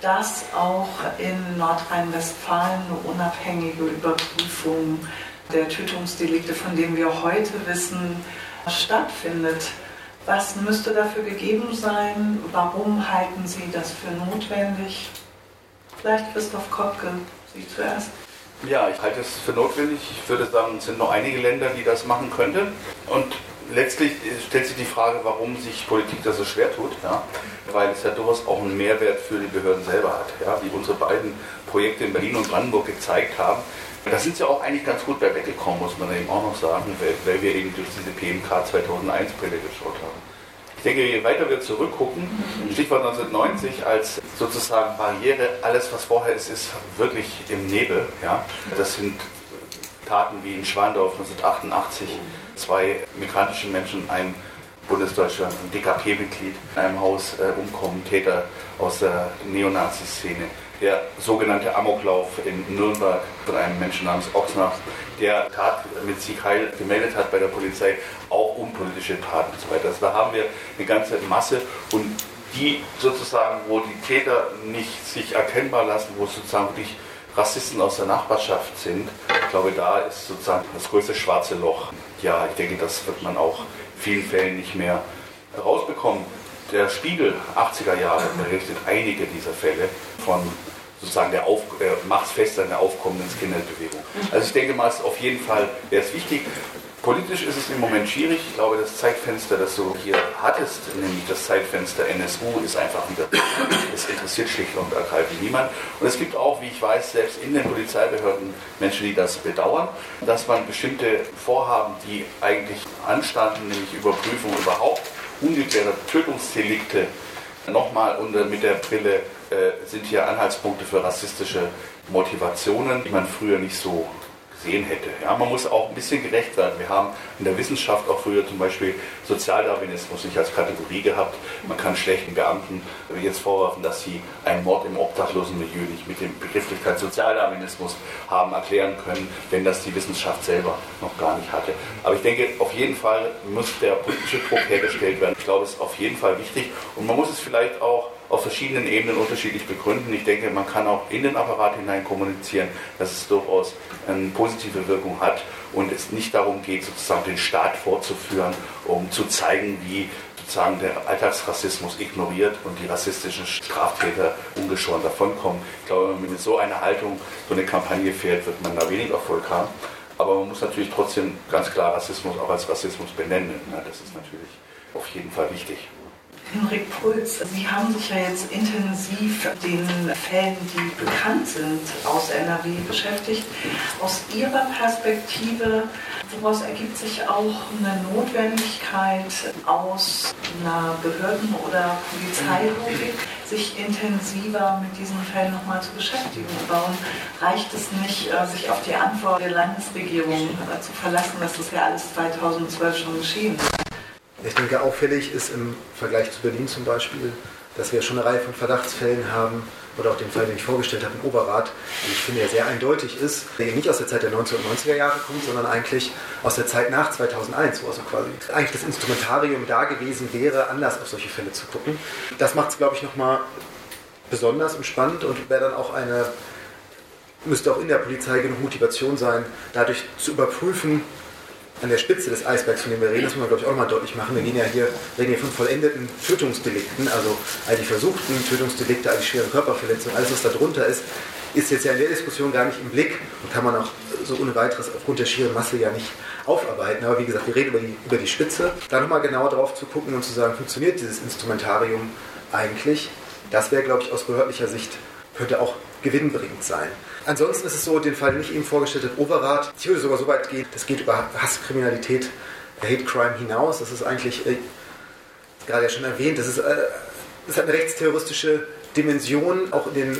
dass auch in Nordrhein-Westfalen eine unabhängige Überprüfung der Tötungsdelikte, von denen wir heute wissen, stattfindet? Was müsste dafür gegeben sein? Warum halten Sie das für notwendig? Vielleicht Christoph Kopke, Sie zuerst. Ja, ich halte es für notwendig. Ich würde sagen, es sind noch einige Länder, die das machen könnten. Und letztlich stellt sich die Frage, warum sich Politik da so schwer tut. Ja? Weil es ja durchaus auch einen Mehrwert für die Behörden selber hat. Ja? Wie unsere beiden Projekte in Berlin und Brandenburg gezeigt haben. Da sind sie auch eigentlich ganz gut bei weggekommen, muss man eben auch noch sagen, weil, weil wir eben durch diese PMK 2001-Brille geschaut haben. Ich denke, je weiter wir zurückgucken, Stichwort 1990 als sozusagen Barriere, alles was vorher ist, ist wirklich im Nebel. Ja? Das sind Taten wie in Schwandorf 1988, zwei migrantische Menschen, ein Bundesdeutscher, DKP-Mitglied in einem Haus äh, umkommen, Täter aus der Neonazi-Szene der sogenannte Amoklauf in Nürnberg von einem Menschen namens Ochsner, der Tat mit Sieg Heil gemeldet hat bei der Polizei, auch unpolitische Taten und so weiter. Also da haben wir eine ganze Masse und die sozusagen, wo die Täter nicht sich erkennbar lassen, wo sozusagen wirklich Rassisten aus der Nachbarschaft sind, ich glaube, da ist sozusagen das größte schwarze Loch. Ja, ich denke, das wird man auch in vielen Fällen nicht mehr rausbekommen. Der Spiegel 80er Jahre berichtet einige dieser Fälle von sozusagen der Auf, äh, macht fest an der aufkommenden Skinhead-Bewegung. Also ich denke mal, es ist auf jeden Fall wäre es wichtig. Politisch ist es im Moment schwierig. Ich glaube, das Zeitfenster, das du hier hattest, nämlich das Zeitfenster NSU, ist einfach wieder. Es interessiert schlicht und ergreifend niemand. Und es gibt auch, wie ich weiß, selbst in den Polizeibehörden Menschen, die das bedauern, dass man bestimmte Vorhaben, die eigentlich anstanden, nämlich Überprüfung überhaupt ungeklärter Tötungsdelikte nochmal unter, mit der Brille äh, sind hier Anhaltspunkte für rassistische Motivationen, die man früher nicht so gesehen hätte. Ja, man muss auch ein bisschen gerecht werden. Wir haben in der Wissenschaft auch früher zum Beispiel Sozialdarwinismus nicht als Kategorie gehabt. Man kann schlechten Beamten jetzt vorwerfen, dass sie einen Mord im obdachlosen Milieu nicht mit dem Begrifflichkeit Sozialdarwinismus haben erklären können, wenn das die Wissenschaft selber noch gar nicht hatte. Aber ich denke, auf jeden Fall muss der politische Druck hergestellt werden. Ich glaube, es ist auf jeden Fall wichtig und man muss es vielleicht auch auf verschiedenen Ebenen unterschiedlich begründen. Ich denke, man kann auch in den Apparat hinein kommunizieren, dass es durchaus eine positive Wirkung hat und es nicht darum geht, sozusagen den Staat vorzuführen, um zu zeigen, wie sozusagen der Alltagsrassismus ignoriert und die rassistischen Straftäter ungeschoren davonkommen. Ich glaube, wenn man mit so einer Haltung so eine Kampagne fährt, wird man da wenig Erfolg haben. Aber man muss natürlich trotzdem ganz klar Rassismus auch als Rassismus benennen. Das ist natürlich auf jeden Fall wichtig. Henrik Puls, Sie haben sich ja jetzt intensiv den Fällen, die bekannt sind aus NRW beschäftigt. Aus Ihrer Perspektive, woraus ergibt sich auch eine Notwendigkeit aus einer Behörden- oder Polizeilogik, sich intensiver mit diesen Fällen nochmal zu beschäftigen? Warum reicht es nicht, äh, sich auf die Antwort der Landesregierung äh, zu verlassen, dass das ja alles 2012 schon geschehen ist? Ich denke, auffällig ist im Vergleich zu Berlin zum Beispiel, dass wir schon eine Reihe von Verdachtsfällen haben, oder auch den Fall, den ich vorgestellt habe im Oberrat, den ich finde, der sehr eindeutig ist, der nicht aus der Zeit der 1990er Jahre kommt, sondern eigentlich aus der Zeit nach 2001, wo also quasi eigentlich das Instrumentarium da gewesen wäre, anders auf solche Fälle zu gucken. Das macht es, glaube ich, nochmal besonders und spannend und wäre dann auch eine, müsste auch in der Polizei genug Motivation sein, dadurch zu überprüfen, an der Spitze des Eisbergs, von dem wir reden, das muss man, glaube ich, auch mal deutlich machen. Wir gehen ja hier, reden hier von vollendeten Tötungsdelikten, also all die versuchten Tötungsdelikte, all die schweren Körperverletzungen, alles, was da drunter ist, ist jetzt ja in der Diskussion gar nicht im Blick und kann man auch so ohne weiteres aufgrund der schieren Masse ja nicht aufarbeiten. Aber wie gesagt, wir reden über die, über die Spitze. Da nochmal genauer drauf zu gucken und zu sagen, funktioniert dieses Instrumentarium eigentlich? Das wäre, glaube ich, aus behördlicher Sicht, könnte auch gewinnbringend sein. Ansonsten ist es so, den Fall, den ich eben vorgestellt habe, Overath, ich würde sogar so weit gehen, das geht über Hasskriminalität, Hate Crime hinaus. Das ist eigentlich, äh, gerade ja schon erwähnt, das, ist, äh, das hat eine rechtsterroristische Dimension, auch in den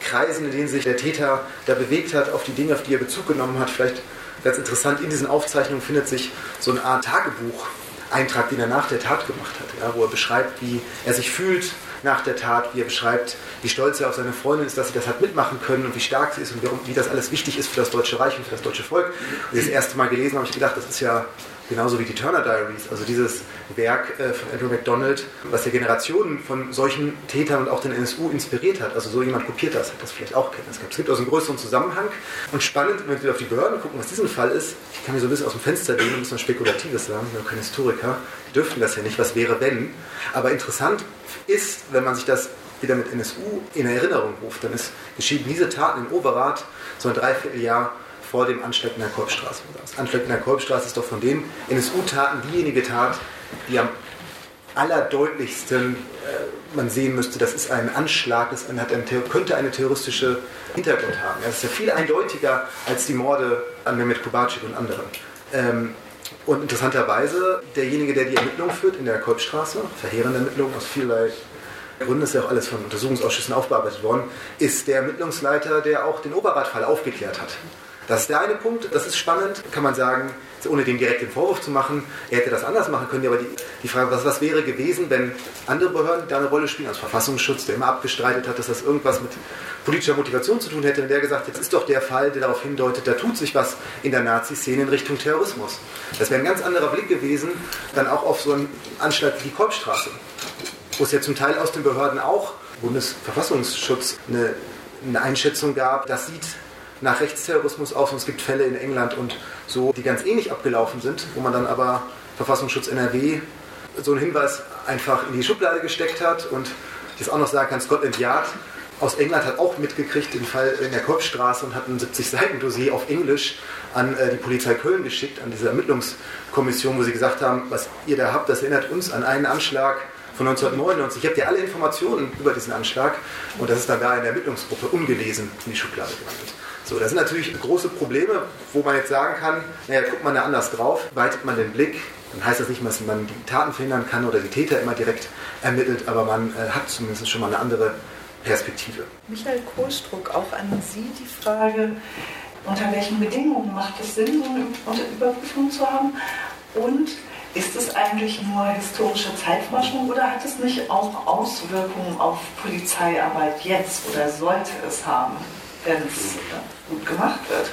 Kreisen, in denen sich der Täter da bewegt hat, auf die Dinge, auf die er Bezug genommen hat. Vielleicht ganz interessant, in diesen Aufzeichnungen findet sich so eine Art Tagebuch. Eintrag, den er nach der Tat gemacht hat, ja, wo er beschreibt, wie er sich fühlt, nach der Tat, wie er beschreibt, wie stolz er auf seine Freundin ist, dass sie das hat mitmachen können und wie stark sie ist und wie, das alles wichtig ist für das Deutsche Reich und für das deutsche Volk. Und das erste Mal gelesen habe ich gedacht, das ist ja genauso wie die Turner Diaries, also dieses Werk äh, von Andrew MacDonald, was ja Generationen von solchen Tätern und auch den NSU inspiriert hat. Also so jemand kopiert das, hat das vielleicht auch kennen. Es gibt also einen größeren Zusammenhang und spannend, wenn wir auf die Behörden gucken, was diesen Fall ist. Ich kann mir so ein bisschen aus dem Fenster lehnen und ein bisschen Spekulatives sagen, wir sind kein Historiker, die dürften das ja nicht, was wäre wenn. Aber interessant ist, wenn man sich das wieder mit NSU in Erinnerung ruft, dann ist geschehen diese Taten im Overath so ein Dreivierteljahr vor dem Anschlag in der Kolbstraße. Das Anschlag in der Kolbstraße ist doch von den NSU-Taten diejenige Tat, die am allerdeutlichsten äh, man sehen müsste, das ist ein Anschlag, das hat ein, könnte eine terroristische Hintergrund haben. Das ist ja viel eindeutiger als die Morde an Mehmet Kubacic und anderen. Ähm, und interessanterweise, derjenige, der die Ermittlung führt in der Kolbstraße, verheerende Ermittlungen aus vielerlei Gründen, ist ja auch alles von Untersuchungsausschüssen aufbearbeitet worden, ist der Ermittlungsleiter, der auch den Oberradfall aufgeklärt hat. Das ist der eine Punkt, das ist spannend, kann man sagen, ohne dem direkt den Vorwurf zu machen, er hätte das anders machen können, aber die, die Frage, was, was wäre gewesen, wenn andere Behörden da eine Rolle spielen, als Verfassungsschutz, der immer abgestreitet hat, dass das irgendwas mit politischer Motivation zu tun hätte, wenn der gesagt, jetzt ist doch der Fall, der darauf hindeutet, da tut sich was in der Nazi-Szene in Richtung Terrorismus. Das wäre ein ganz anderer Blick gewesen, dann auch auf so einen Anschlag wie die Kolbstraße, wo es ja zum Teil aus den Behörden auch Bundesverfassungsschutz eine, eine Einschätzung gab, das sieht nach Rechtsterrorismus aus und es gibt Fälle in England und so, die ganz ähnlich abgelaufen sind, wo man dann aber Verfassungsschutz NRW so einen Hinweis einfach in die Schublade gesteckt hat und jetzt auch noch sagen kann, Scotland Yard aus England hat auch mitgekriegt den Fall in der Kolbstraße und hat ein 70-Seiten-Dossier auf Englisch an äh, die Polizei Köln geschickt, an diese Ermittlungskommission, wo sie gesagt haben, was ihr da habt, das erinnert uns an einen Anschlag von 1999. Ich habe dir alle Informationen über diesen Anschlag und das ist dann da in der Ermittlungsgruppe ungelesen in die Schublade gelandet. So, das sind natürlich große Probleme, wo man jetzt sagen kann, naja, guckt man da anders drauf, weitet man den Blick, dann heißt das nicht, dass man die Taten verhindern kann oder die Täter immer direkt ermittelt, aber man äh, hat zumindest schon mal eine andere Perspektive. Michael Kohlstruck, auch an Sie die Frage, unter welchen Bedingungen macht es Sinn, so eine Überprüfung zu haben? Und ist es eigentlich nur historische Zeitforschung oder hat es nicht auch Auswirkungen auf Polizeiarbeit jetzt oder sollte es haben? Wenn es gut gemacht wird.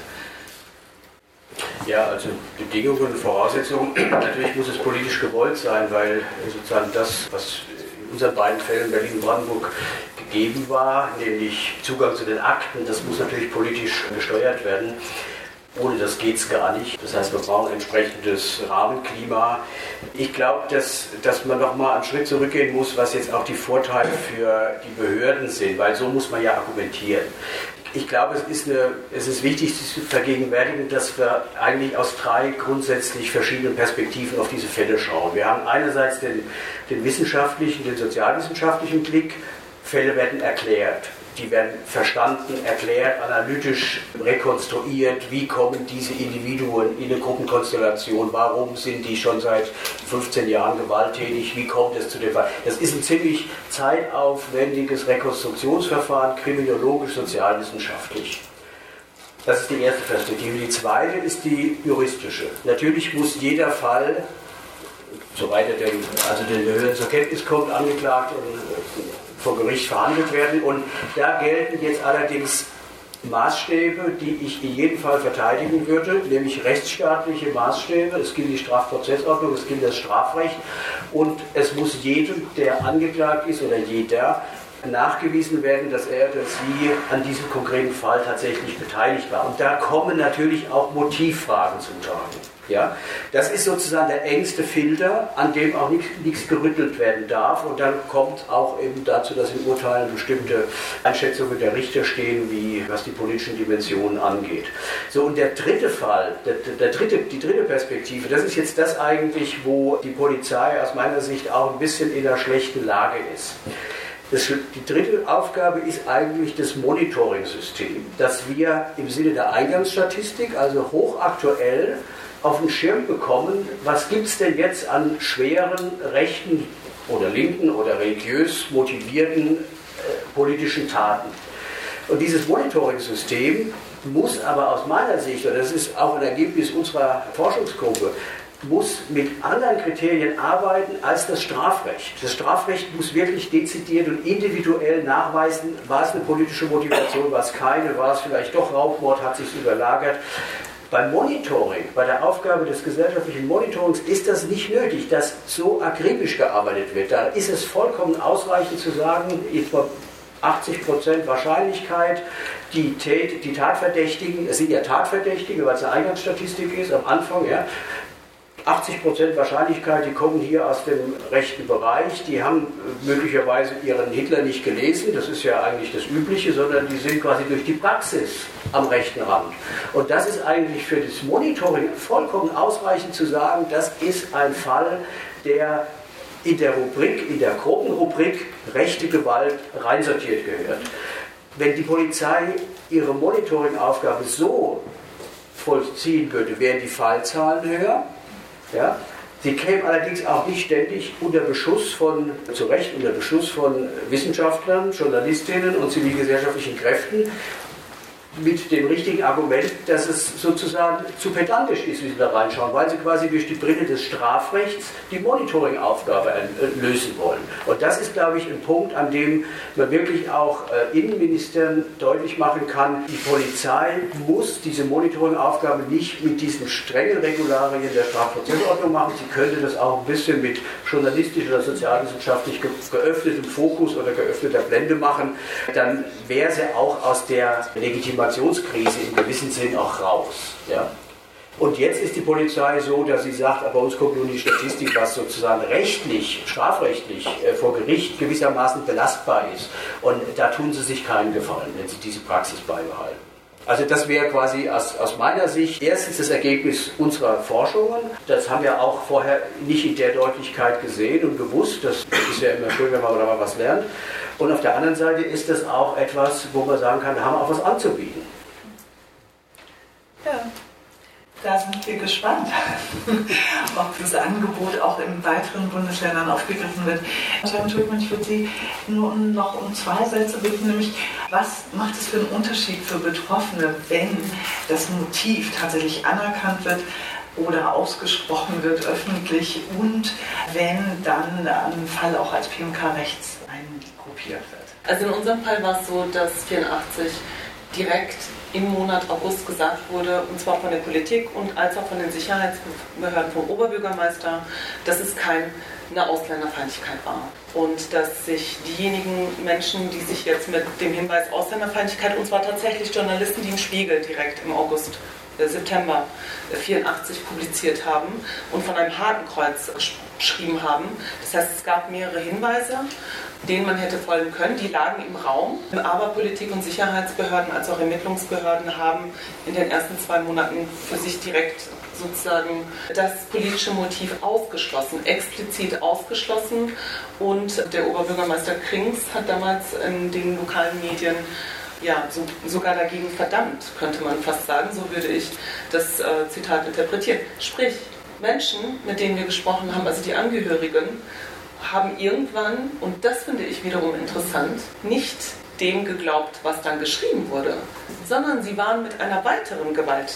Ja, also Bedingungen und Voraussetzungen, natürlich muss es politisch gewollt sein, weil sozusagen das, was in unseren beiden Fällen Berlin-Brandenburg gegeben war, nämlich Zugang zu den Akten, das muss natürlich politisch gesteuert werden. Ohne das geht es gar nicht. Das heißt, wir brauchen ein entsprechendes Rahmenklima. Ich glaube, dass, dass man noch mal einen Schritt zurückgehen muss, was jetzt auch die Vorteile für die Behörden sind, weil so muss man ja argumentieren ich glaube, es ist, eine, es ist wichtig zu vergegenwärtigen, dass wir eigentlich aus drei grundsätzlich verschiedenen Perspektiven auf diese Fälle schauen. Wir haben einerseits den, den wissenschaftlichen, den sozialwissenschaftlichen Blick. Fälle werden erklärt die werden verstanden, erklärt, analytisch rekonstruiert, wie kommen diese Individuen in eine Gruppenkonstellation, warum sind die schon seit 15 Jahren gewalttätig, wie kommt es zu dem Fall. Das ist ein ziemlich zeitaufwendiges Rekonstruktionsverfahren, kriminologisch, sozialwissenschaftlich. Das ist die erste Perspektive. Die zweite ist die juristische. Natürlich muss jeder Fall, soweit er denn, also den Behörden zur Kenntnis kommt, angeklagt und vor Gericht verhandelt werden. Und da gelten jetzt allerdings Maßstäbe, die ich in jedem Fall verteidigen würde, nämlich rechtsstaatliche Maßstäbe. Es gilt die Strafprozessordnung, es gilt das Strafrecht und es muss jedem, der angeklagt ist oder jeder, nachgewiesen werden, dass er oder sie an diesem konkreten Fall tatsächlich beteiligt war. Und da kommen natürlich auch Motivfragen zum Tragen. Ja? Das ist sozusagen der engste Filter, an dem auch nichts gerüttelt werden darf. Und dann kommt auch eben dazu, dass in Urteilen bestimmte Einschätzungen der Richter stehen, wie was die politischen Dimensionen angeht. So, und der dritte Fall, der, der dritte, die dritte Perspektive, das ist jetzt das eigentlich, wo die Polizei aus meiner Sicht auch ein bisschen in einer schlechten Lage ist. Das, die dritte Aufgabe ist eigentlich das Monitoring-System, dass wir im Sinne der Eingangsstatistik, also hochaktuell, auf den Schirm bekommen, was gibt es denn jetzt an schweren rechten oder linken oder religiös motivierten äh, politischen Taten. Und dieses Monitoring-System muss aber aus meiner Sicht, und das ist auch ein Ergebnis unserer Forschungsgruppe, muss mit anderen Kriterien arbeiten als das Strafrecht. Das Strafrecht muss wirklich dezidiert und individuell nachweisen, war es eine politische Motivation, war es keine, war es vielleicht doch Raubmord, hat sich überlagert. Beim Monitoring, bei der Aufgabe des gesellschaftlichen Monitorings ist das nicht nötig, dass so akribisch gearbeitet wird. Da ist es vollkommen ausreichend zu sagen, etwa 80% Wahrscheinlichkeit, die, Tät, die Tatverdächtigen, es sind ja Tatverdächtige, weil es eine Eingangsstatistik ist am Anfang, ja, 80% Wahrscheinlichkeit, die kommen hier aus dem rechten Bereich, die haben möglicherweise ihren Hitler nicht gelesen, das ist ja eigentlich das Übliche, sondern die sind quasi durch die Praxis am rechten Rand. Und das ist eigentlich für das Monitoring vollkommen ausreichend zu sagen, das ist ein Fall, der in der Rubrik, in der Gruppenrubrik rechte Gewalt reinsortiert gehört. Wenn die Polizei ihre Monitoringaufgabe so vollziehen würde, wären die Fallzahlen höher. Ja? Sie kämen allerdings auch nicht ständig unter Beschuss von, zu Recht unter Beschuss von Wissenschaftlern, Journalistinnen und zivilgesellschaftlichen Kräften, mit dem richtigen Argument, dass es sozusagen zu pedantisch ist, wie Sie da reinschauen, weil Sie quasi durch die Brille des Strafrechts die Monitoringaufgabe äh, lösen wollen. Und das ist, glaube ich, ein Punkt, an dem man wirklich auch äh, Innenministern deutlich machen kann, die Polizei muss diese Monitoringaufgabe nicht mit diesen strengen Regularien der Strafprozessordnung machen. Sie könnte das auch ein bisschen mit journalistisch oder sozialwissenschaftlich geöffnetem Fokus oder geöffneter Blende machen. Dann wäre sie auch aus der Legitimation Informationskrise im gewissen Sinn auch raus. Ja? Und jetzt ist die Polizei so, dass sie sagt, bei uns kommt nun die Statistik, was sozusagen rechtlich, strafrechtlich äh, vor Gericht gewissermaßen belastbar ist. Und da tun sie sich keinen Gefallen, wenn sie diese Praxis beibehalten. Also das wäre quasi aus, aus meiner Sicht erstens das Ergebnis unserer Forschungen. Das haben wir auch vorher nicht in der Deutlichkeit gesehen und gewusst. Das ist ja immer schön, wenn man da mal was lernt. Und auf der anderen Seite ist das auch etwas, wo man sagen kann, da haben wir auch was anzubieten. Ja, da sind wir gespannt, ob das Angebot auch in weiteren Bundesländern aufgegriffen wird. Entschuldigung, ich würde Sie nur noch um zwei Sätze bitten, nämlich was macht es für einen Unterschied für Betroffene, wenn das Motiv tatsächlich anerkannt wird, oder ausgesprochen wird öffentlich und wenn dann ein Fall auch als PMK rechts eingruppiert wird. Also in unserem Fall war es so, dass 84 direkt im Monat August gesagt wurde, und zwar von der Politik und als auch von den Sicherheitsbehörden vom Oberbürgermeister, dass es keine Ausländerfeindlichkeit war. Und dass sich diejenigen Menschen, die sich jetzt mit dem Hinweis Ausländerfeindlichkeit, und zwar tatsächlich Journalisten, die im Spiegel direkt im August September 84 publiziert haben und von einem Hakenkreuz geschrieben haben. Das heißt, es gab mehrere Hinweise, denen man hätte folgen können. Die lagen im Raum. Aber Politik- und Sicherheitsbehörden als auch Ermittlungsbehörden haben in den ersten zwei Monaten für sich direkt sozusagen das politische Motiv ausgeschlossen, explizit ausgeschlossen. Und der Oberbürgermeister Krings hat damals in den lokalen Medien ja, so, sogar dagegen verdammt, könnte man fast sagen. So würde ich das äh, Zitat interpretieren. Sprich, Menschen, mit denen wir gesprochen haben, also die Angehörigen, haben irgendwann, und das finde ich wiederum interessant, nicht dem geglaubt, was dann geschrieben wurde, sondern sie waren mit einer weiteren Gewalt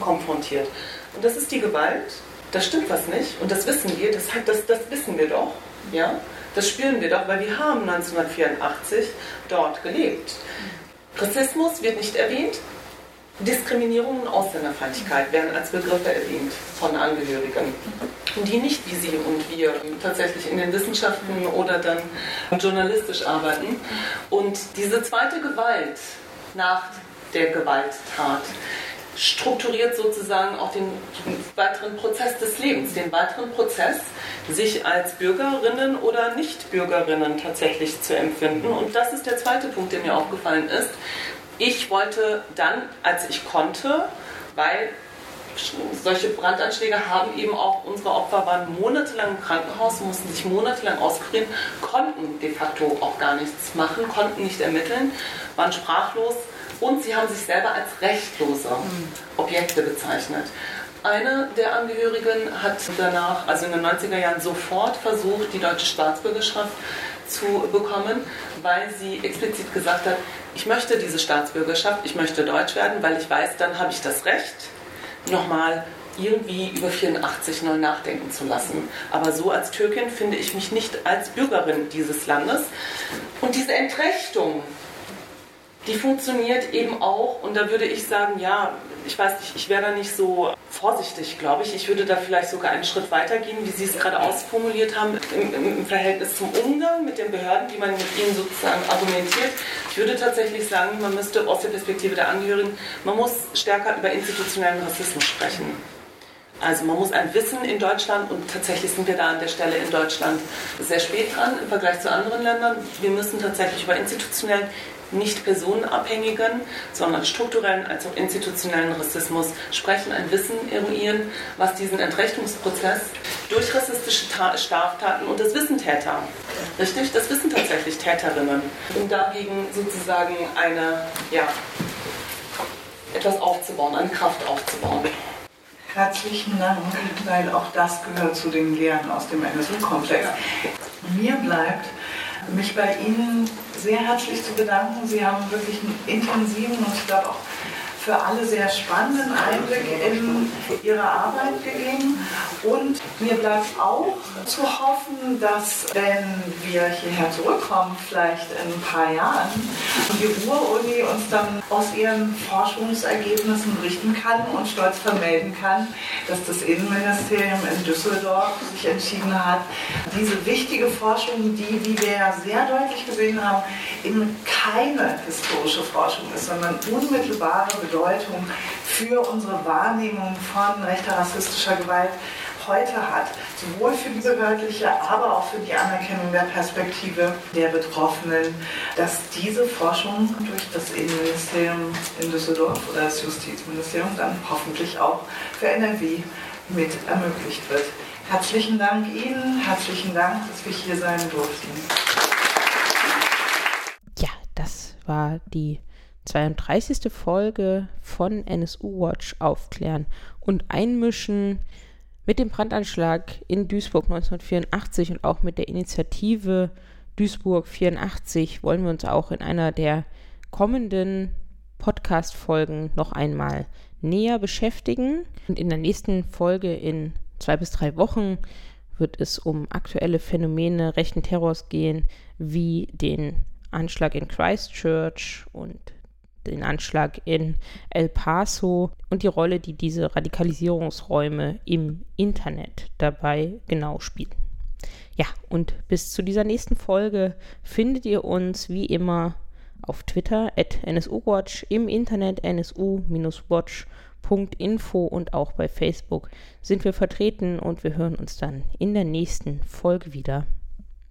konfrontiert. Und das ist die Gewalt, da stimmt was nicht und das wissen wir, das, das, das wissen wir doch, ja, das spüren wir doch, weil wir haben 1984 dort gelebt. Rassismus wird nicht erwähnt. Diskriminierung und Ausländerfeindlichkeit werden als Begriffe erwähnt von Angehörigen, die nicht wie Sie und wir tatsächlich in den Wissenschaften oder dann journalistisch arbeiten. Und diese zweite Gewalt nach der Gewalttat strukturiert sozusagen auch den weiteren Prozess des Lebens, den weiteren Prozess, sich als Bürgerinnen oder Nicht-Bürgerinnen tatsächlich zu empfinden. Und das ist der zweite Punkt, der mir aufgefallen ist. Ich wollte dann, als ich konnte, weil solche Brandanschläge haben eben auch, unsere Opfer waren monatelang im Krankenhaus, mussten sich monatelang auskurieren, konnten de facto auch gar nichts machen, konnten nicht ermitteln, waren sprachlos und sie haben sich selber als rechtlose Objekte bezeichnet. Eine der Angehörigen hat danach, also in den 90er Jahren, sofort versucht, die deutsche Staatsbürgerschaft zu bekommen, weil sie explizit gesagt hat, ich möchte diese Staatsbürgerschaft, ich möchte deutsch werden, weil ich weiß, dann habe ich das Recht, nochmal irgendwie über 84 neu nachdenken zu lassen. Aber so als Türkin finde ich mich nicht als Bürgerin dieses Landes. Und diese Entrechtung, die funktioniert eben auch, und da würde ich sagen, ja, ich weiß nicht, ich wäre da nicht so vorsichtig, glaube ich. Ich würde da vielleicht sogar einen Schritt weiter gehen, wie Sie es gerade ausformuliert haben, im, im, Verhältnis zum Umgang mit den Behörden, wie man mit ihnen sozusagen argumentiert. Ich würde tatsächlich sagen, man müsste aus der Perspektive der Angehörigen, man muss stärker über institutionellen Rassismus sprechen. Also man muss ein Wissen in Deutschland und tatsächlich sind wir da an der Stelle in Deutschland sehr spät dran im Vergleich zu anderen Ländern. Wir müssen tatsächlich über institutionellen nicht personenabhängigen, sondern strukturellen als auch institutionellen Rassismus sprechen, ein Wissen eruieren, was diesen Entrechtungsprozess durch rassistische Straftaten und das wissen Täter, richtig, das wissen tatsächlich Täterinnen, um dagegen sozusagen eine, ja, etwas aufzubauen, eine Kraft aufzubauen. Herzlichen Dank, weil auch das gehört zu den Lehren aus dem NSU-Komplex. Mir bleibt, mich bei Ihnen sehr herzlich zu bedanken. Sie haben wirklich einen intensiven und ich glaube auch für alle sehr spannenden Einblick in Ihre Arbeit gegeben. Und mir bleibt auch zu hoffen, dass wenn wir hierher zurückkommen, vielleicht in ein paar Jahren, die Ruhr-Uni uns dann aus ihren Forschungsergebnissen berichten kann und stolz vermelden kann, dass das Innenministerium in Düsseldorf sich entschieden hat, diese wichtige Forschung, die, wie wir ja sehr deutlich gesehen haben, eben keine historische Forschung ist, sondern unmittelbare Bedeutung für unsere Wahrnehmung von rechter rassistischer Gewalt heute hat, sowohl für die behördliche, aber auch für die Anerkennung der Perspektive der Betroffenen, dass diese Forschung durch das Innenministerium in Düsseldorf oder das Justizministerium dann hoffentlich auch für NRW mit ermöglicht wird. Herzlichen Dank Ihnen, herzlichen Dank, dass wir hier sein durften. Ja, das war die 32. Folge von NSU Watch aufklären und einmischen mit dem Brandanschlag in Duisburg 1984 und auch mit der Initiative Duisburg 84 wollen wir uns auch in einer der kommenden Podcast-Folgen noch einmal näher beschäftigen. Und in der nächsten Folge in zwei bis drei Wochen wird es um aktuelle Phänomene rechten Terrors gehen, wie den Anschlag in Christchurch und den Anschlag in El Paso und die Rolle, die diese Radikalisierungsräume im Internet dabei genau spielen. Ja, und bis zu dieser nächsten Folge findet ihr uns wie immer auf Twitter at nsuwatch, im Internet nsu-watch.info und auch bei Facebook sind wir vertreten und wir hören uns dann in der nächsten Folge wieder.